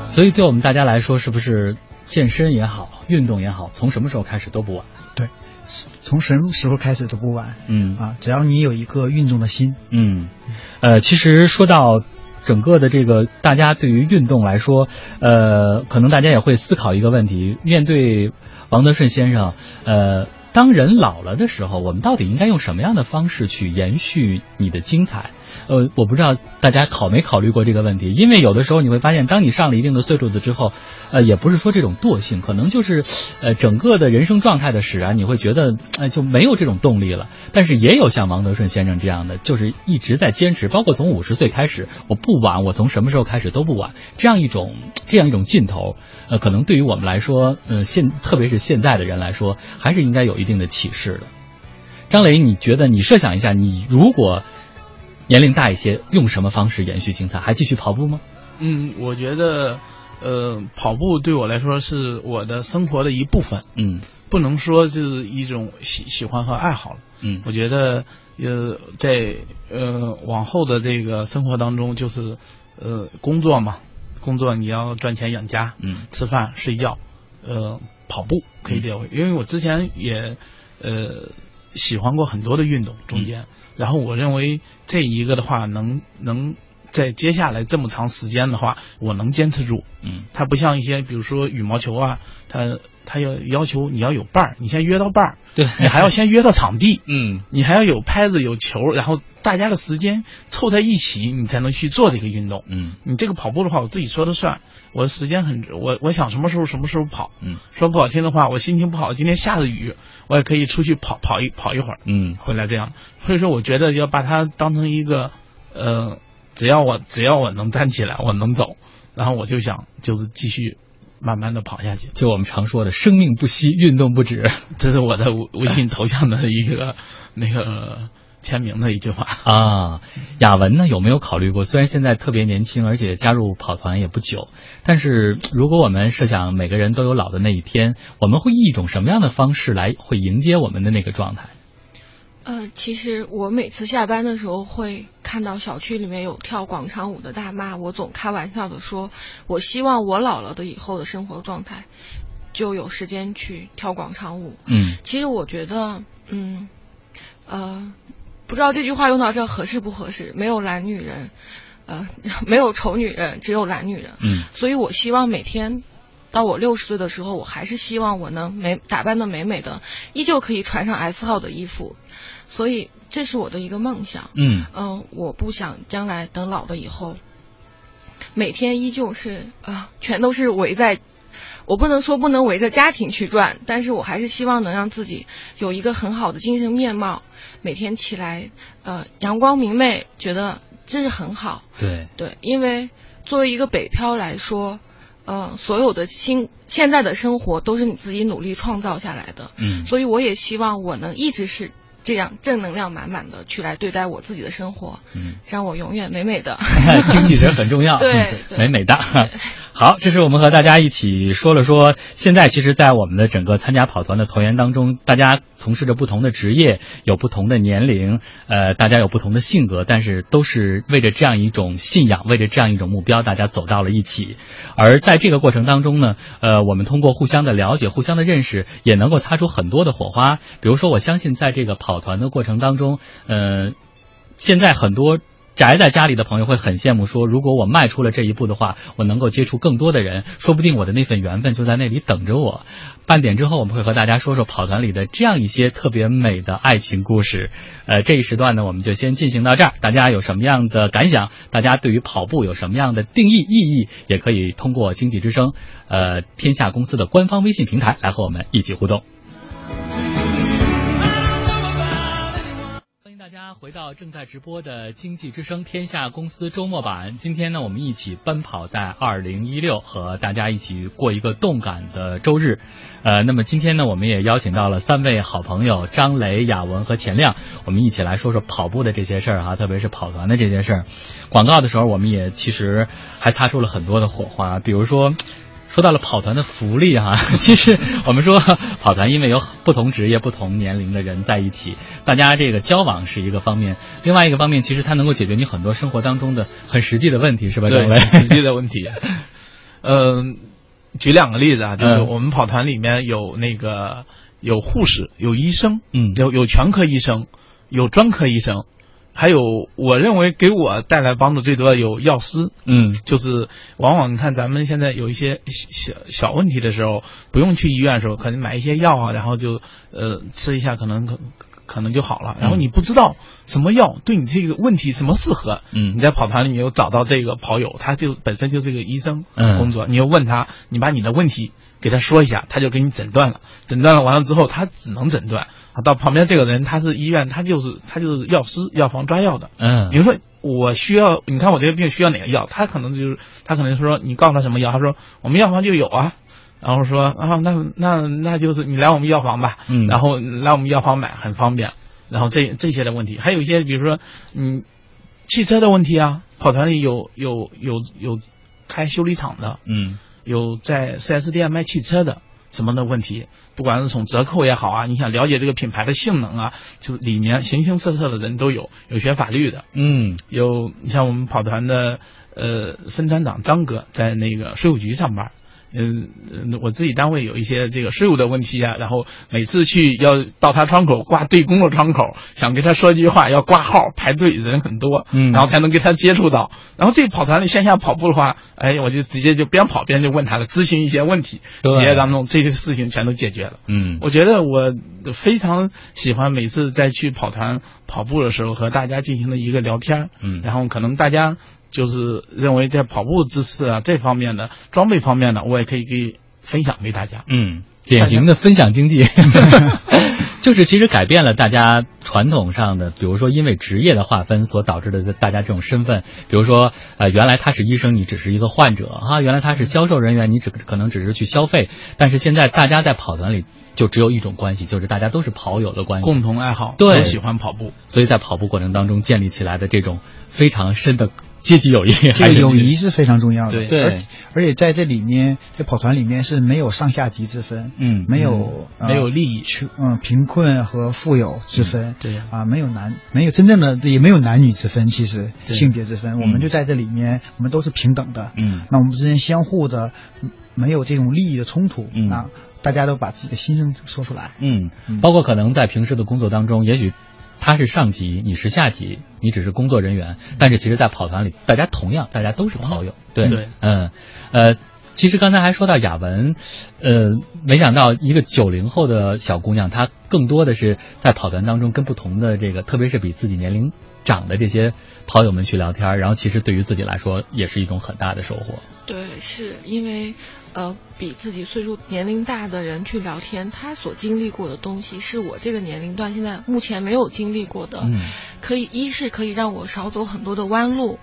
所以，对我们大家来说，是不是健身也好，运动也好，从什么时候开始都不晚？对，从什么时候开始都不晚。嗯啊，只要你有一个运动的心。嗯，呃，其实说到整个的这个，大家对于运动来说，呃，可能大家也会思考一个问题：面对王德顺先生，呃。当人老了的时候，我们到底应该用什么样的方式去延续你的精彩？呃，我不知道大家考没考虑过这个问题，因为有的时候你会发现，当你上了一定的岁数的之后，呃，也不是说这种惰性，可能就是呃整个的人生状态的使然，你会觉得哎就没有这种动力了。但是也有像王德顺先生这样的，就是一直在坚持，包括从五十岁开始，我不晚，我从什么时候开始都不晚，这样一种这样一种劲头，呃，可能对于我们来说，呃，现特别是现在的人来说，还是应该有一定的启示的。张雷，你觉得你设想一下，你如果年龄大一些，用什么方式延续精彩？还继续跑步吗？嗯，我觉得，呃，跑步对我来说是我的生活的一部分。嗯，不能说是一种喜喜欢和爱好了。嗯，我觉得，呃，在呃往后的这个生活当中，就是呃工作嘛，工作你要赚钱养家，嗯，吃饭睡觉，呃，跑步可以这样，因为我之前也呃喜欢过很多的运动，中间。然后我认为这一个的话，能能在接下来这么长时间的话，我能坚持住。嗯，它不像一些，比如说羽毛球啊，它它要要求你要有伴儿，你先约到伴儿，对。你还要先约到场地，嗯，你还要有拍子有球，然后大家的时间凑在一起，你才能去做这个运动。嗯，你这个跑步的话，我自己说了算，我的时间很，我我想什么时候什么时候跑。嗯，说不好听的话，我心情不好，今天下着雨，我也可以出去跑跑一跑一会儿。嗯，回来这样，所以说我觉得要把它当成一个，呃，只要我只要我能站起来，我能走，然后我就想就是继续慢慢的跑下去。就我们常说的“生命不息，运动不止 这是我的微微信头像的一个那个签名的一句话。”啊。雅文呢，有没有考虑过？虽然现在特别年轻，而且加入跑团也不久，但是如果我们设想每个人都有老的那一天，我们会以一种什么样的方式来会迎接我们的那个状态？呃，其实我每次下班的时候会看到小区里面有跳广场舞的大妈，我总开玩笑的说，我希望我老了的以后的生活状态，就有时间去跳广场舞。嗯其实我觉得，嗯，呃，不知道这句话用到这合适不合适？没有懒女人，呃，没有丑女人，只有懒女人。嗯所以我希望每天到我六十岁的时候，我还是希望我能美打扮的美美的，依旧可以穿上 S 号的衣服。所以这是我的一个梦想。嗯嗯、我不想将来等老了以后，每天依旧是啊、全都是围在。我不能说不能围着家庭去转，但是我还是希望能让自己有一个很好的精神面貌，每天起来呃阳光明媚，觉得这是很好。对，对，因为作为一个北漂来说，呃，所有的新现在的生活都是你自己努力创造下来的，嗯所以我也希望我能一直是这样正能量满满的去来对待我自己的生活，嗯，让我永远美美的。精气神很重要，对嗯对美美的。好，这是我们和大家一起说了说，现在其实，在我们的整个参加跑团的团员当中，大家从事着不同的职业，有不同的年龄，呃，大家有不同的性格，但是都是为着这样一种信仰，为着这样一种目标，大家走到了一起。而在这个过程当中呢，呃，我们通过互相的了解、互相的认识，也能够擦出很多的火花。比如说，我相信在这个跑团的过程当中，呃，现在很多。宅在家里的朋友会很羡慕，说如果我迈出了这一步的话，我能够接触更多的人，说不定我的那份缘分就在那里等着我。半点之后，我们会和大家说说跑团里的这样一些特别美的爱情故事。呃，这一时段呢，我们就先进行到这儿。大家有什么样的感想？大家对于跑步有什么样的定义意义？也可以通过经济之声，呃，天下公司的官方微信平台来和我们一起互动。回到正在直播的《经济之声天下公司周末版》，今天呢，我们一起奔跑在二零一六，和大家一起过一个动感的周日。呃，那么今天呢，我们也邀请到了三位好朋友张雷、雅文和钱亮，我们一起来说说跑步的这些事儿哈，特别是跑团的这些事儿。广告的时候，我们也其实还擦出了很多的火花，比如说。说到了跑团的福利哈，其实我们说跑团因为有不同职业、不同年龄的人在一起，大家这个交往是一个方面，另外一个方面其实它能够解决你很多生活当中的很实际的问题，是吧？对，实际的问题。嗯，举两个例子啊，就是我们跑团里面有那个有护士、有医生，嗯，有有全科医生，有专科医生。还有，我认为给我带来帮助最多的有药师，嗯，就是往往你看咱们现在有一些小小问题的时候，不用去医院的时候，可能买一些药啊，然后就呃吃一下，可能可可能就好了。然后你不知道什么药对你这个问题什么适合，嗯，你在跑团里你又找到这个跑友，他就本身就是一个医生工作，你又问他，你把你的问题。给他说一下，他就给你诊断了。诊断了完了之后，他只能诊断。啊，到旁边这个人，他是医院，他就是他就是药师，药房抓药的。嗯，比如说我需要，你看我这个病需要哪个药，他可能就是他可能说你告诉他什么药，他说我们药房就有啊。然后说啊，那那那就是你来我们药房吧。嗯，然后来我们药房买很方便。然后这这些的问题，还有一些比如说嗯汽车的问题啊，跑团里有有有有开修理厂的。嗯。有在 4S 店卖汽车的什么的问题，不管是从折扣也好啊，你想了解这个品牌的性能啊，就是里面形形色色的人都有，有学法律的，嗯，有你像我们跑团的呃分团长张哥在那个税务局上班。嗯，我自己单位有一些这个税务的问题啊，然后每次去要到他窗口挂对公的窗口，想跟他说一句话，要挂号排队，人很多，嗯，然后才能跟他接触到。然后这跑团里线下跑步的话，哎，我就直接就边跑边就问他了，咨询一些问题，企业当中这些事情全都解决了。嗯，我觉得我非常喜欢每次在去跑团跑步的时候和大家进行的一个聊天，嗯，然后可能大家。就是认为在跑步姿势啊这方面的装备方面呢，我也可以给分享给大家。嗯，典型的分享经济，就是其实改变了大家传统上的，比如说因为职业的划分所导致的大家这种身份，比如说呃原来他是医生，你只是一个患者哈，原来他是销售人员，你只可能只是去消费，但是现在大家在跑团里就只有一种关系，就是大家都是跑友的关系，共同爱好，对，喜欢跑步，所以在跑步过程当中建立起来的这种非常深的。阶级友谊，这个友谊是非常重要的。对，而而且在这里面，在跑团里面是没有上下级之分，嗯，没有没有利益，嗯，贫困和富有之分，对。啊，没有男，没有真正的也没有男女之分，其实性别之分，我们就在这里面，我们都是平等的，嗯，那我们之间相互的没有这种利益的冲突，嗯，啊，大家都把自己的心声说出来，嗯，包括可能在平时的工作当中，也许。他是上级，你是下级，你只是工作人员。但是其实，在跑团里，大家同样，大家都是跑友。对，嗯，呃，其实刚才还说到雅文，呃，没想到一个九零后的小姑娘，她更多的是在跑团当中跟不同的这个，特别是比自己年龄长的这些跑友们去聊天，然后其实对于自己来说也是一种很大的收获。对，是因为。呃，比自己岁数年龄大的人去聊天，他所经历过的东西是我这个年龄段现在目前没有经历过的。嗯，可以一是可以让我少走很多的弯路，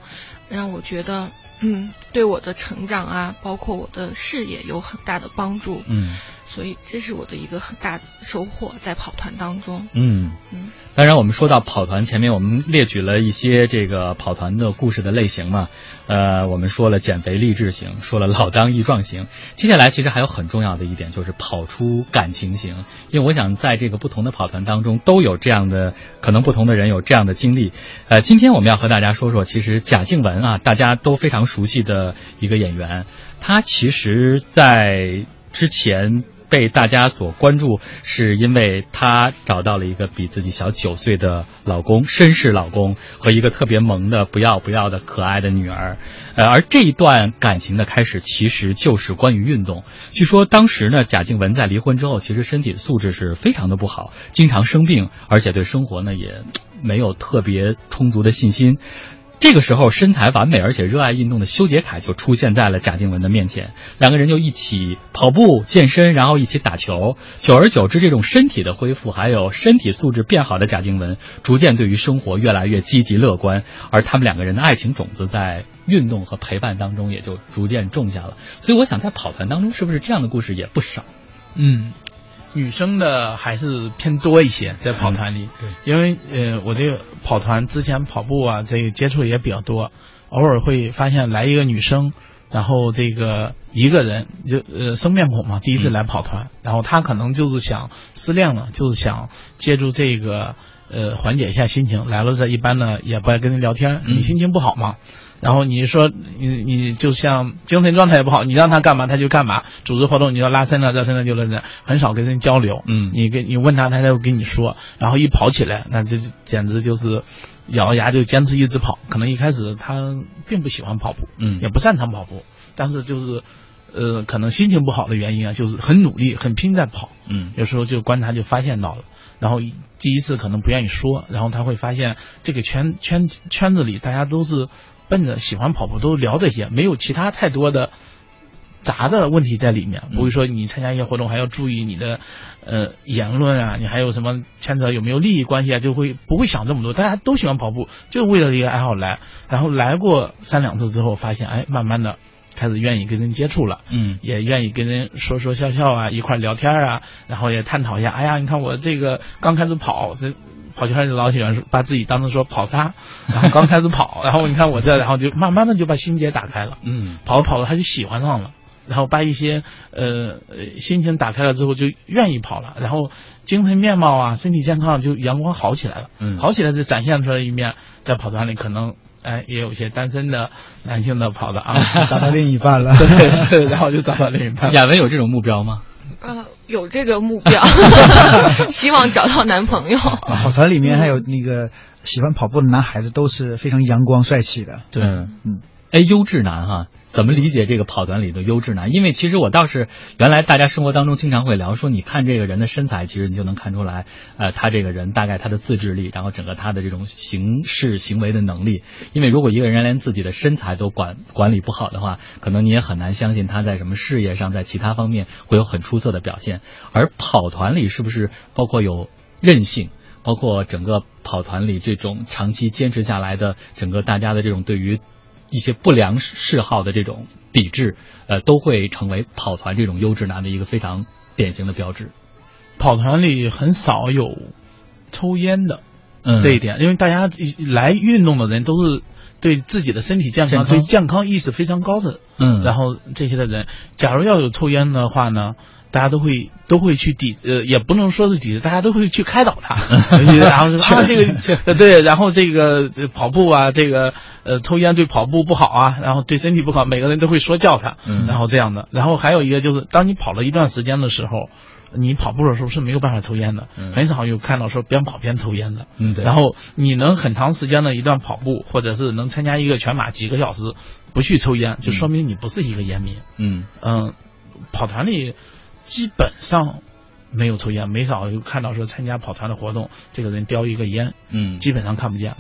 让我觉得嗯对我的成长啊，包括我的事业有很大的帮助。嗯，所以这是我的一个很大的收获，在跑团当中。嗯嗯，当然，我们说到跑团，前面我们列举了一些这个跑团的故事的类型嘛。呃，我们说了减肥励志型，说了老当益壮型，接下来其实还有很重要的一点，就是跑出感情型。因为我想在这个不同的跑团当中都有这样的，可能不同的人有这样的经历。呃，今天我们要和大家说说，其实贾静雯啊，大家都非常熟悉的一个演员，她其实在之前。被大家所关注，是因为她找到了一个比自己小九岁的老公，绅士老公和一个特别萌的不要不要的可爱的女儿。呃，而这一段感情的开始，其实就是关于运动。据说当时呢，贾静雯在离婚之后，其实身体素质是非常的不好，经常生病，而且对生活呢也没有特别充足的信心。这个时候，身材完美而且热爱运动的修杰楷就出现在了贾静雯的面前，两个人就一起跑步健身，然后一起打球。久而久之，这种身体的恢复，还有身体素质变好的贾静雯，逐渐对于生活越来越积极乐观。而他们两个人的爱情种子，在运动和陪伴当中也就逐渐种下了。所以，我想在跑团当中，是不是这样的故事也不少？嗯。女生的还是偏多一些，在跑团里。对，因为呃，我这个跑团之前跑步啊，这个接触也比较多，偶尔会发现来一个女生，然后这个一个人就呃生面孔嘛，第一次来跑团，然后她可能就是想失恋了，就是想借助这个呃缓解一下心情，来了这一般呢也不爱跟人聊天，你心情不好嘛。然后你说你你就像精神状态也不好，你让他干嘛他就干嘛。组织活动你要拉伸了，拉伸了就热身，很少跟人交流。嗯，你跟你问他，他才会跟你说。然后一跑起来，那这简直就是咬牙就坚持一直跑。可能一开始他并不喜欢跑步，嗯，也不擅长跑步，但是就是呃，可能心情不好的原因啊，就是很努力、很拼在跑。嗯，有时候就观察就发现到了，然后第一次可能不愿意说，然后他会发现这个圈圈圈子里大家都是。奔着喜欢跑步都聊这些，没有其他太多的杂的问题在里面。不会说你参加一些活动还要注意你的呃言论啊，你还有什么牵扯有没有利益关系啊，就会不会想这么多。大家都喜欢跑步，就为了一个爱好来。然后来过三两次之后，发现哎，慢慢的开始愿意跟人接触了，嗯，也愿意跟人说说笑笑啊，一块聊天啊，然后也探讨一下。哎呀，你看我这个刚开始跑这。跑圈就老喜欢把自己当成说跑渣，然后刚开始跑，然后你看我这，然后就慢慢的就把心结打开了，嗯，跑着跑着他就喜欢上了，然后把一些呃心情打开了之后就愿意跑了，然后精神面貌啊身体健康就阳光好起来了，嗯，好起来就展现出来一面，在跑团里可能哎也有些单身的男性的跑的啊，找到另一半了，对，然后就找到另一半。亚文有这种目标吗？呃，有这个目标，希望找到男朋友。跑团里面还有那个喜欢跑步的男孩子，都是非常阳光帅气的。对，嗯，哎，优质男哈。怎么理解这个跑团里的优质男？因为其实我倒是原来大家生活当中经常会聊说，你看这个人的身材，其实你就能看出来，呃，他这个人大概他的自制力，然后整个他的这种行事行为的能力。因为如果一个人连自己的身材都管管理不好的话，可能你也很难相信他在什么事业上，在其他方面会有很出色的表现。而跑团里是不是包括有韧性，包括整个跑团里这种长期坚持下来的整个大家的这种对于。一些不良嗜好的这种抵制，呃，都会成为跑团这种优质男的一个非常典型的标志。跑团里很少有抽烟的，嗯，这一点，因为大家来运动的人都是对自己的身体健康、对健康意识非常高的，嗯，然后这些的人，假如要有抽烟的话呢？大家都会都会去抵呃，也不能说是抵制，大家都会去开导他，然后说啊这个对，然后这个跑步啊，这个呃抽烟对跑步不好啊，然后对身体不好，每个人都会说教他，然后这样的，然后还有一个就是，当你跑了一段时间的时候，你跑步的时候是没有办法抽烟的，很少有看到说边跑边抽烟的，嗯，对，然后你能很长时间的一段跑步，或者是能参加一个全马几个小时不去抽烟，就说明你不是一个烟民，嗯。嗯，跑团里。基本上没有抽烟，没少有看到说参加跑团的活动，这个人叼一个烟，嗯，基本上看不见。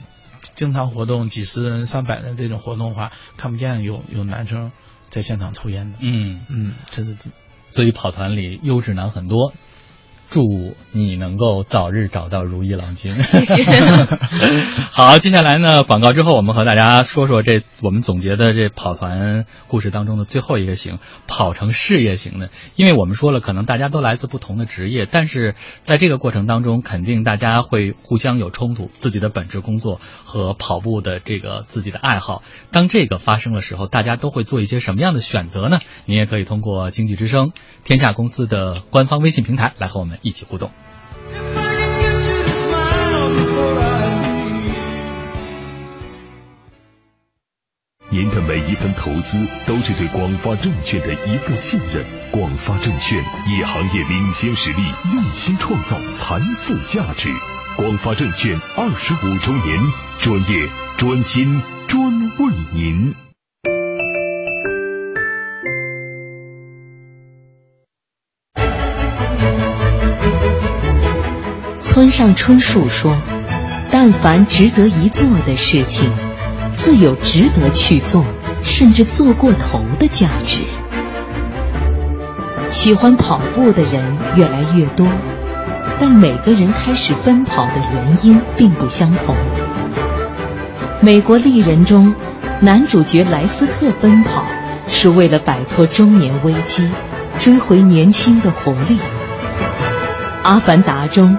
经常活动几十人、上百人这种活动的话，看不见有有男生在现场抽烟的。嗯嗯，真的。所以跑团里优质男很多。祝你能够早日找到如意郎君。谢谢。好，接下来呢，广告之后，我们和大家说说这我们总结的这跑团故事当中的最后一个型，跑成事业型的。因为我们说了，可能大家都来自不同的职业，但是在这个过程当中，肯定大家会互相有冲突，自己的本职工作和跑步的这个自己的爱好。当这个发生的时候，大家都会做一些什么样的选择呢？你也可以通过经济之声天下公司的官方微信平台来和我们一起互动。您的每一份投资都是对广发证券的一份信任。广发证券以行业领先实力，用心创造财富价值。广发证券二十五周年，专业、专心、专为您。村上春树说：“但凡值得一做的事情，自有值得去做，甚至做过头的价值。”喜欢跑步的人越来越多，但每个人开始奔跑的原因并不相同。美国丽人中，男主角莱斯特奔跑是为了摆脱中年危机，追回年轻的活力。阿凡达中。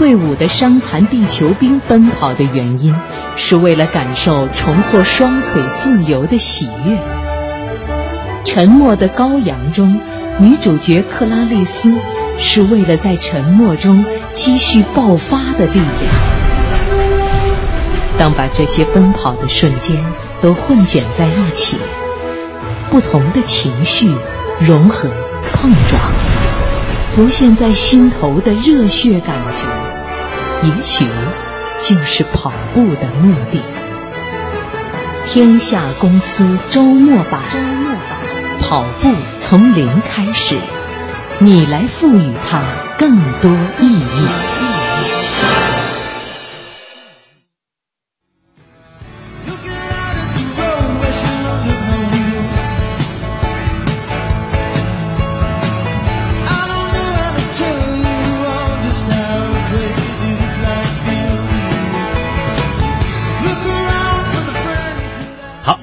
退伍的伤残地球兵奔跑的原因，是为了感受重获双腿自由的喜悦。沉默的羔羊中，女主角克拉丽丝是为了在沉默中积蓄爆发的力量。当把这些奔跑的瞬间都混剪在一起，不同的情绪融合碰撞，浮现在心头的热血感觉。也许就是跑步的目的。天下公司周末版，周末版跑步从零开始，你来赋予它更多意义。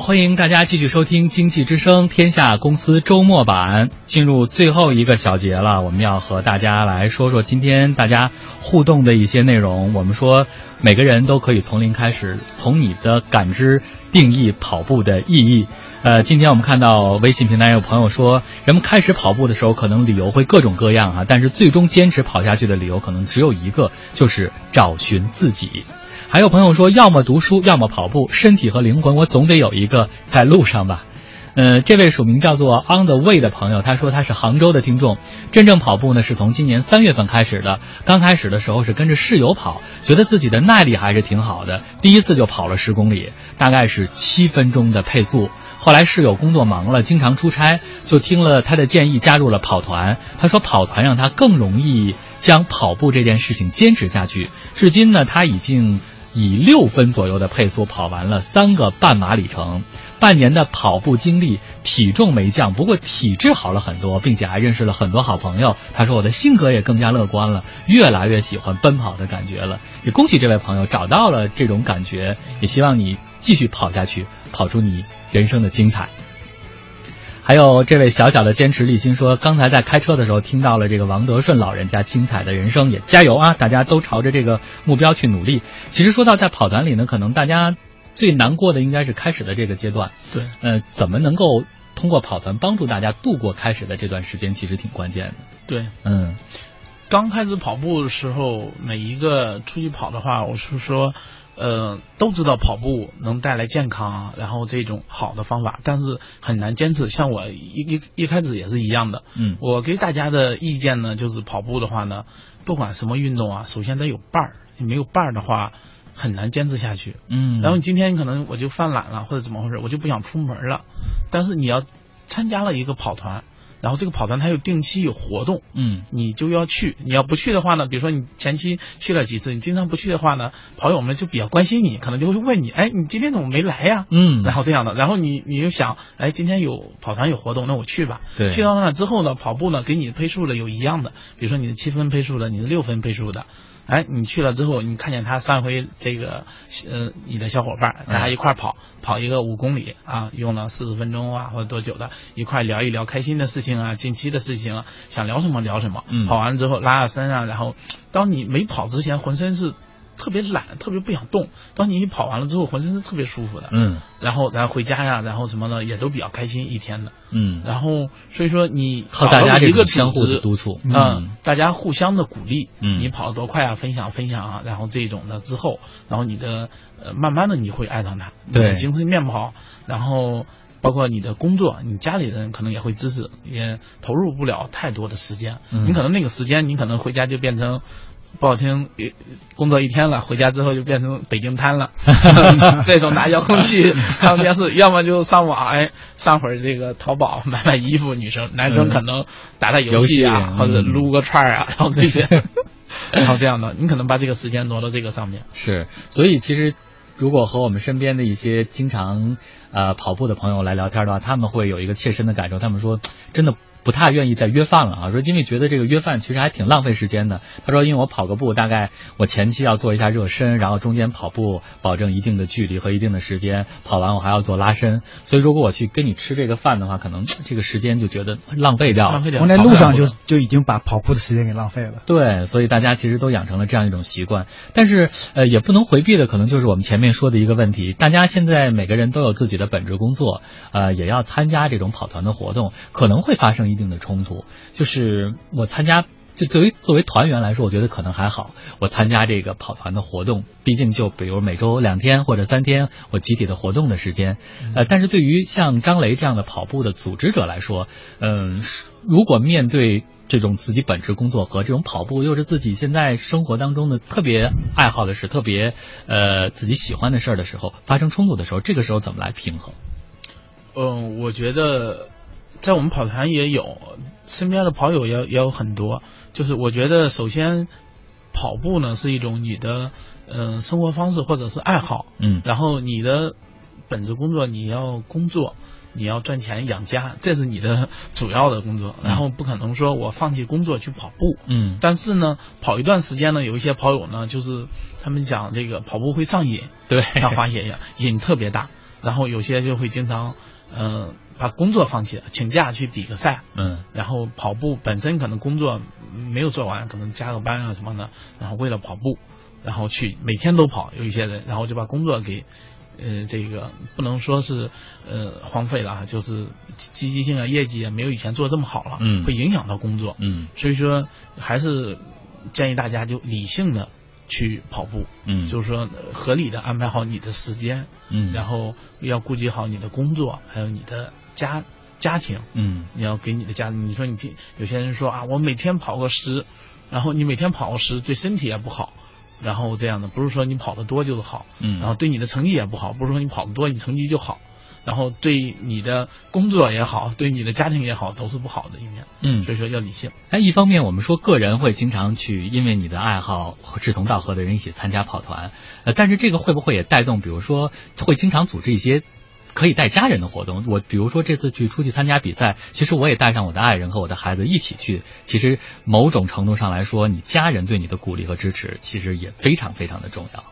欢迎大家继续收听《经济之声》天下公司周末版，进入最后一个小节了。我们要和大家来说说今天大家互动的一些内容。我们说每个人都可以从零开始，从你的感知定义跑步的意义。呃，今天我们看到微信平台有朋友说，人们开始跑步的时候，可能理由会各种各样啊，但是最终坚持跑下去的理由可能只有一个，就是找寻自己。还有朋友说，要么读书，要么跑步，身体和灵魂，我总得有一个在路上吧。呃，这位署名叫做 On the Way 的朋友，他说他是杭州的听众，真正跑步呢是从今年三月份开始的。刚开始的时候是跟着室友跑，觉得自己的耐力还是挺好的，第一次就跑了十公里，大概是七分钟的配速。后来室友工作忙了，经常出差，就听了他的建议，加入了跑团。他说跑团让他更容易将跑步这件事情坚持下去。至今呢，他已经。以六分左右的配速跑完了三个半马里程，半年的跑步经历，体重没降，不过体质好了很多，并且还认识了很多好朋友。他说我的性格也更加乐观了，越来越喜欢奔跑的感觉了。也恭喜这位朋友找到了这种感觉，也希望你继续跑下去，跑出你人生的精彩。还有这位小小的坚持立心说，刚才在开车的时候听到了这个王德顺老人家精彩的人生，也加油啊！大家都朝着这个目标去努力。其实说到在跑团里呢，可能大家最难过的应该是开始的这个阶段。对，呃，怎么能够通过跑团帮助大家度过开始的这段时间，其实挺关键的。对，嗯，刚开始跑步的时候，每一个出去跑的话，我是说。呃，都知道跑步能带来健康，然后这种好的方法，但是很难坚持。像我一一一开始也是一样的。嗯，我给大家的意见呢，就是跑步的话呢，不管什么运动啊，首先得有伴儿。你没有伴儿的话，很难坚持下去。嗯，然后你今天可能我就犯懒了，或者怎么回事，我就不想出门了。但是你要参加了一个跑团，然后这个跑团它有定期有活动，嗯，你就要去。你要不去的话呢，比如说你前期去了几次，你经常不去的话呢，跑友们就比较关心你，可能就会问你，哎，你今天怎么没来呀？嗯，然后这样的，然后你你就想，哎，今天有跑团有活动，那我去吧。对，去到那之后呢，跑步呢给你配速的有一样的，比如说你的七分配速的，你的六分配速的。哎，你去了之后，你看见他上回这个，呃，你的小伙伴，大家一块跑，跑一个五公里啊，用了四十分钟啊，或者多久的，一块聊一聊开心的事情啊，近期的事情啊，想聊什么聊什么。嗯。跑完之后拉拉伸啊，然后，当你没跑之前，浑身是。特别懒，特别不想动。当你一跑完了之后，浑身是特别舒服的。嗯。然后，然后回家呀，然后什么的也都比较开心一天的。嗯。然后，所以说你靠大家一个相互的督促，嗯，大家互相的鼓励。嗯。你跑得多快啊？分享分享啊！然后这种的之后，然后你的呃，慢慢的你会爱上它。对。精神面貌，然后包括你的工作，你家里人可能也会支持，也投入不了太多的时间。嗯。你可能那个时间，你可能回家就变成。不好听，工作一天了，回家之后就变成北京瘫了。这种拿遥控器看电视，要么就上网，哎，上会儿这个淘宝买买衣服。女生、男生可能打打游戏啊，或者撸个串儿啊，然后这些，然后这样的，你可能把这个时间挪到这个上面。是，所以其实如果和我们身边的一些经常呃跑步的朋友来聊天的话，他们会有一个切身的感受，他们说真的。不太愿意再约饭了啊，说因为觉得这个约饭其实还挺浪费时间的。他说，因为我跑个步，大概我前期要做一下热身，然后中间跑步保证一定的距离和一定的时间，跑完我还要做拉伸。所以如果我去跟你吃这个饭的话，可能这个时间就觉得浪费掉了。我在路上就就已经把跑步的时间给浪费了。对，所以大家其实都养成了这样一种习惯。但是呃，也不能回避的，可能就是我们前面说的一个问题：大家现在每个人都有自己的本职工作，呃，也要参加这种跑团的活动，可能会发生一定的冲突。就是我参加，就对于作为团员来说，我觉得可能还好。我参加这个跑团的活动，毕竟就比如每周两天或者三天，我集体的活动的时间。呃，但是对于像张雷这样的跑步的组织者来说，嗯，如果面对这种自己本职工作和这种跑步又是自己现在生活当中的特别爱好的事、特别呃自己喜欢的事儿的时候，发生冲突的时候，这个时候怎么来平衡？嗯，我觉得。在我们跑团也有，身边的跑友也也有很多。就是我觉得，首先跑步呢是一种你的嗯生活方式或者是爱好，嗯，然后你的本职工作你要工作，你要赚钱养家，这是你的主要的工作。然后不可能说我放弃工作去跑步，嗯，但是呢，跑一段时间呢，有一些跑友呢，就是他们讲这个跑步会上瘾，对，像滑雪一样，瘾特别大。然后有些就会经常嗯。把工作放弃了，请假去比个赛，嗯，然后跑步本身可能工作没有做完，可能加个班啊什么的，然后为了跑步，然后去每天都跑，有一些人，然后就把工作给，呃，这个不能说是呃荒废了，就是积极性啊、业绩啊没有以前做这么好了，嗯，会影响到工作，嗯，所以说还是建议大家就理性的。去跑步，嗯，就是说合理的安排好你的时间，嗯，然后要顾及好你的工作，还有你的家家庭，嗯，你要给你的家庭，你说你有些人说啊，我每天跑个十，然后你每天跑个十对身体也不好，然后这样的不是说你跑得多就是好，嗯，然后对你的成绩也不好，不是说你跑得多你成绩就好。然后对你的工作也好，对你的家庭也好，都是不好的一面。嗯，所以说要理性。哎，一方面我们说个人会经常去，因为你的爱好和志同道合的人一起参加跑团，呃，但是这个会不会也带动，比如说会经常组织一些可以带家人的活动？我比如说这次去出去参加比赛，其实我也带上我的爱人和我的孩子一起去。其实某种程度上来说，你家人对你的鼓励和支持，其实也非常非常的重要。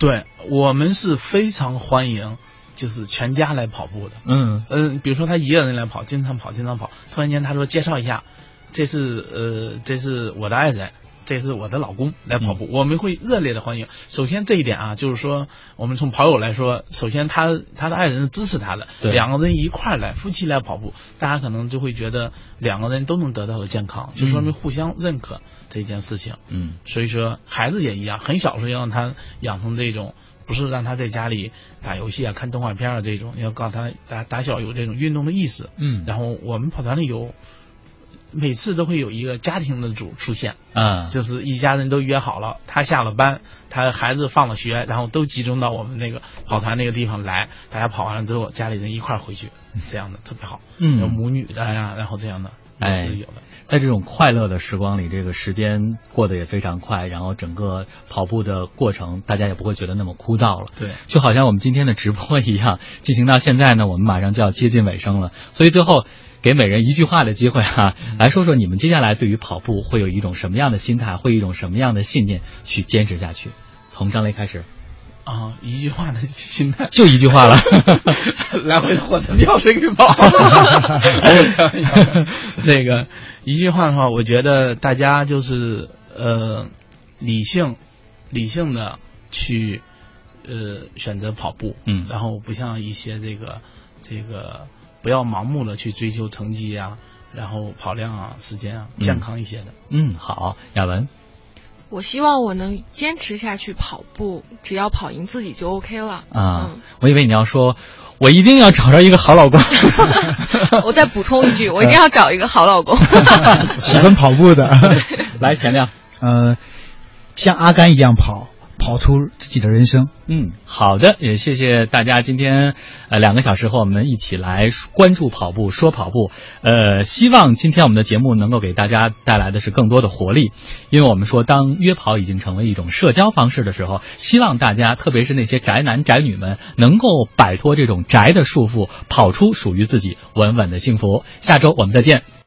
对我们是非常欢迎。就是全家来跑步的，嗯嗯，比如说他一个人来跑，经常跑，经常跑。突然间他说介绍一下，这是呃，这是我的爱人，这是我的老公来跑步，我们会热烈的欢迎。首先这一点啊，就是说我们从跑友来说，首先他他的爱人是支持他的，两个人一块儿来，夫妻来跑步，大家可能就会觉得两个人都能得到的健康，就说明互相认可这件事情。嗯，所以说孩子也一样，很小时候要让他养成这种。不是让他在家里打游戏啊、看动画片啊这种，要告诉他打打小有这种运动的意识。嗯，然后我们跑团里有，每次都会有一个家庭的组出现。啊，就是一家人都约好了，他下了班，他孩子放了学，然后都集中到我们那个跑团那个地方来，大家跑完了之后，家里人一块儿回去，这样的特别好。嗯，有母女的呀，然后这样的。也是有的。在这种快乐的时光里，这个时间过得也非常快，然后整个跑步的过程，大家也不会觉得那么枯燥了。对，就好像我们今天的直播一样，进行到现在呢，我们马上就要接近尾声了。所以最后给每人一句话的机会哈、来说说你们接下来对于跑步会有一种什么样的心态，会有一种什么样的信念去坚持下去？从张雷开始，啊，一句话的心态，就一句话了，来回的火车票谁给报？那个一句话的话，我觉得大家就是呃理性理性的去呃选择跑步，嗯。然后不像一些这个这个不要盲目的去追求成绩啊，然后跑量啊、时间啊，嗯健康一些的。嗯，好，亚文，我希望我能坚持下去跑步，只要跑赢自己就 OK 了。啊、嗯，我以为你要说，我一定要找着一个好老公。我再补充一句，我一定要找一个好老公。喜欢跑步的，来，钱亮。呃，像阿甘一样跑，跑出自己的人生。嗯，好的，也谢谢大家今天呃两个小时和我们一起来关注跑步，说跑步。呃，希望今天我们的节目能够给大家带来的是更多的活力，因为我们说当约跑已经成为一种社交方式的时候，希望大家，特别是那些宅男宅女们，能够摆脱这种宅的束缚，跑出属于自己稳稳的幸福。下周我们再见。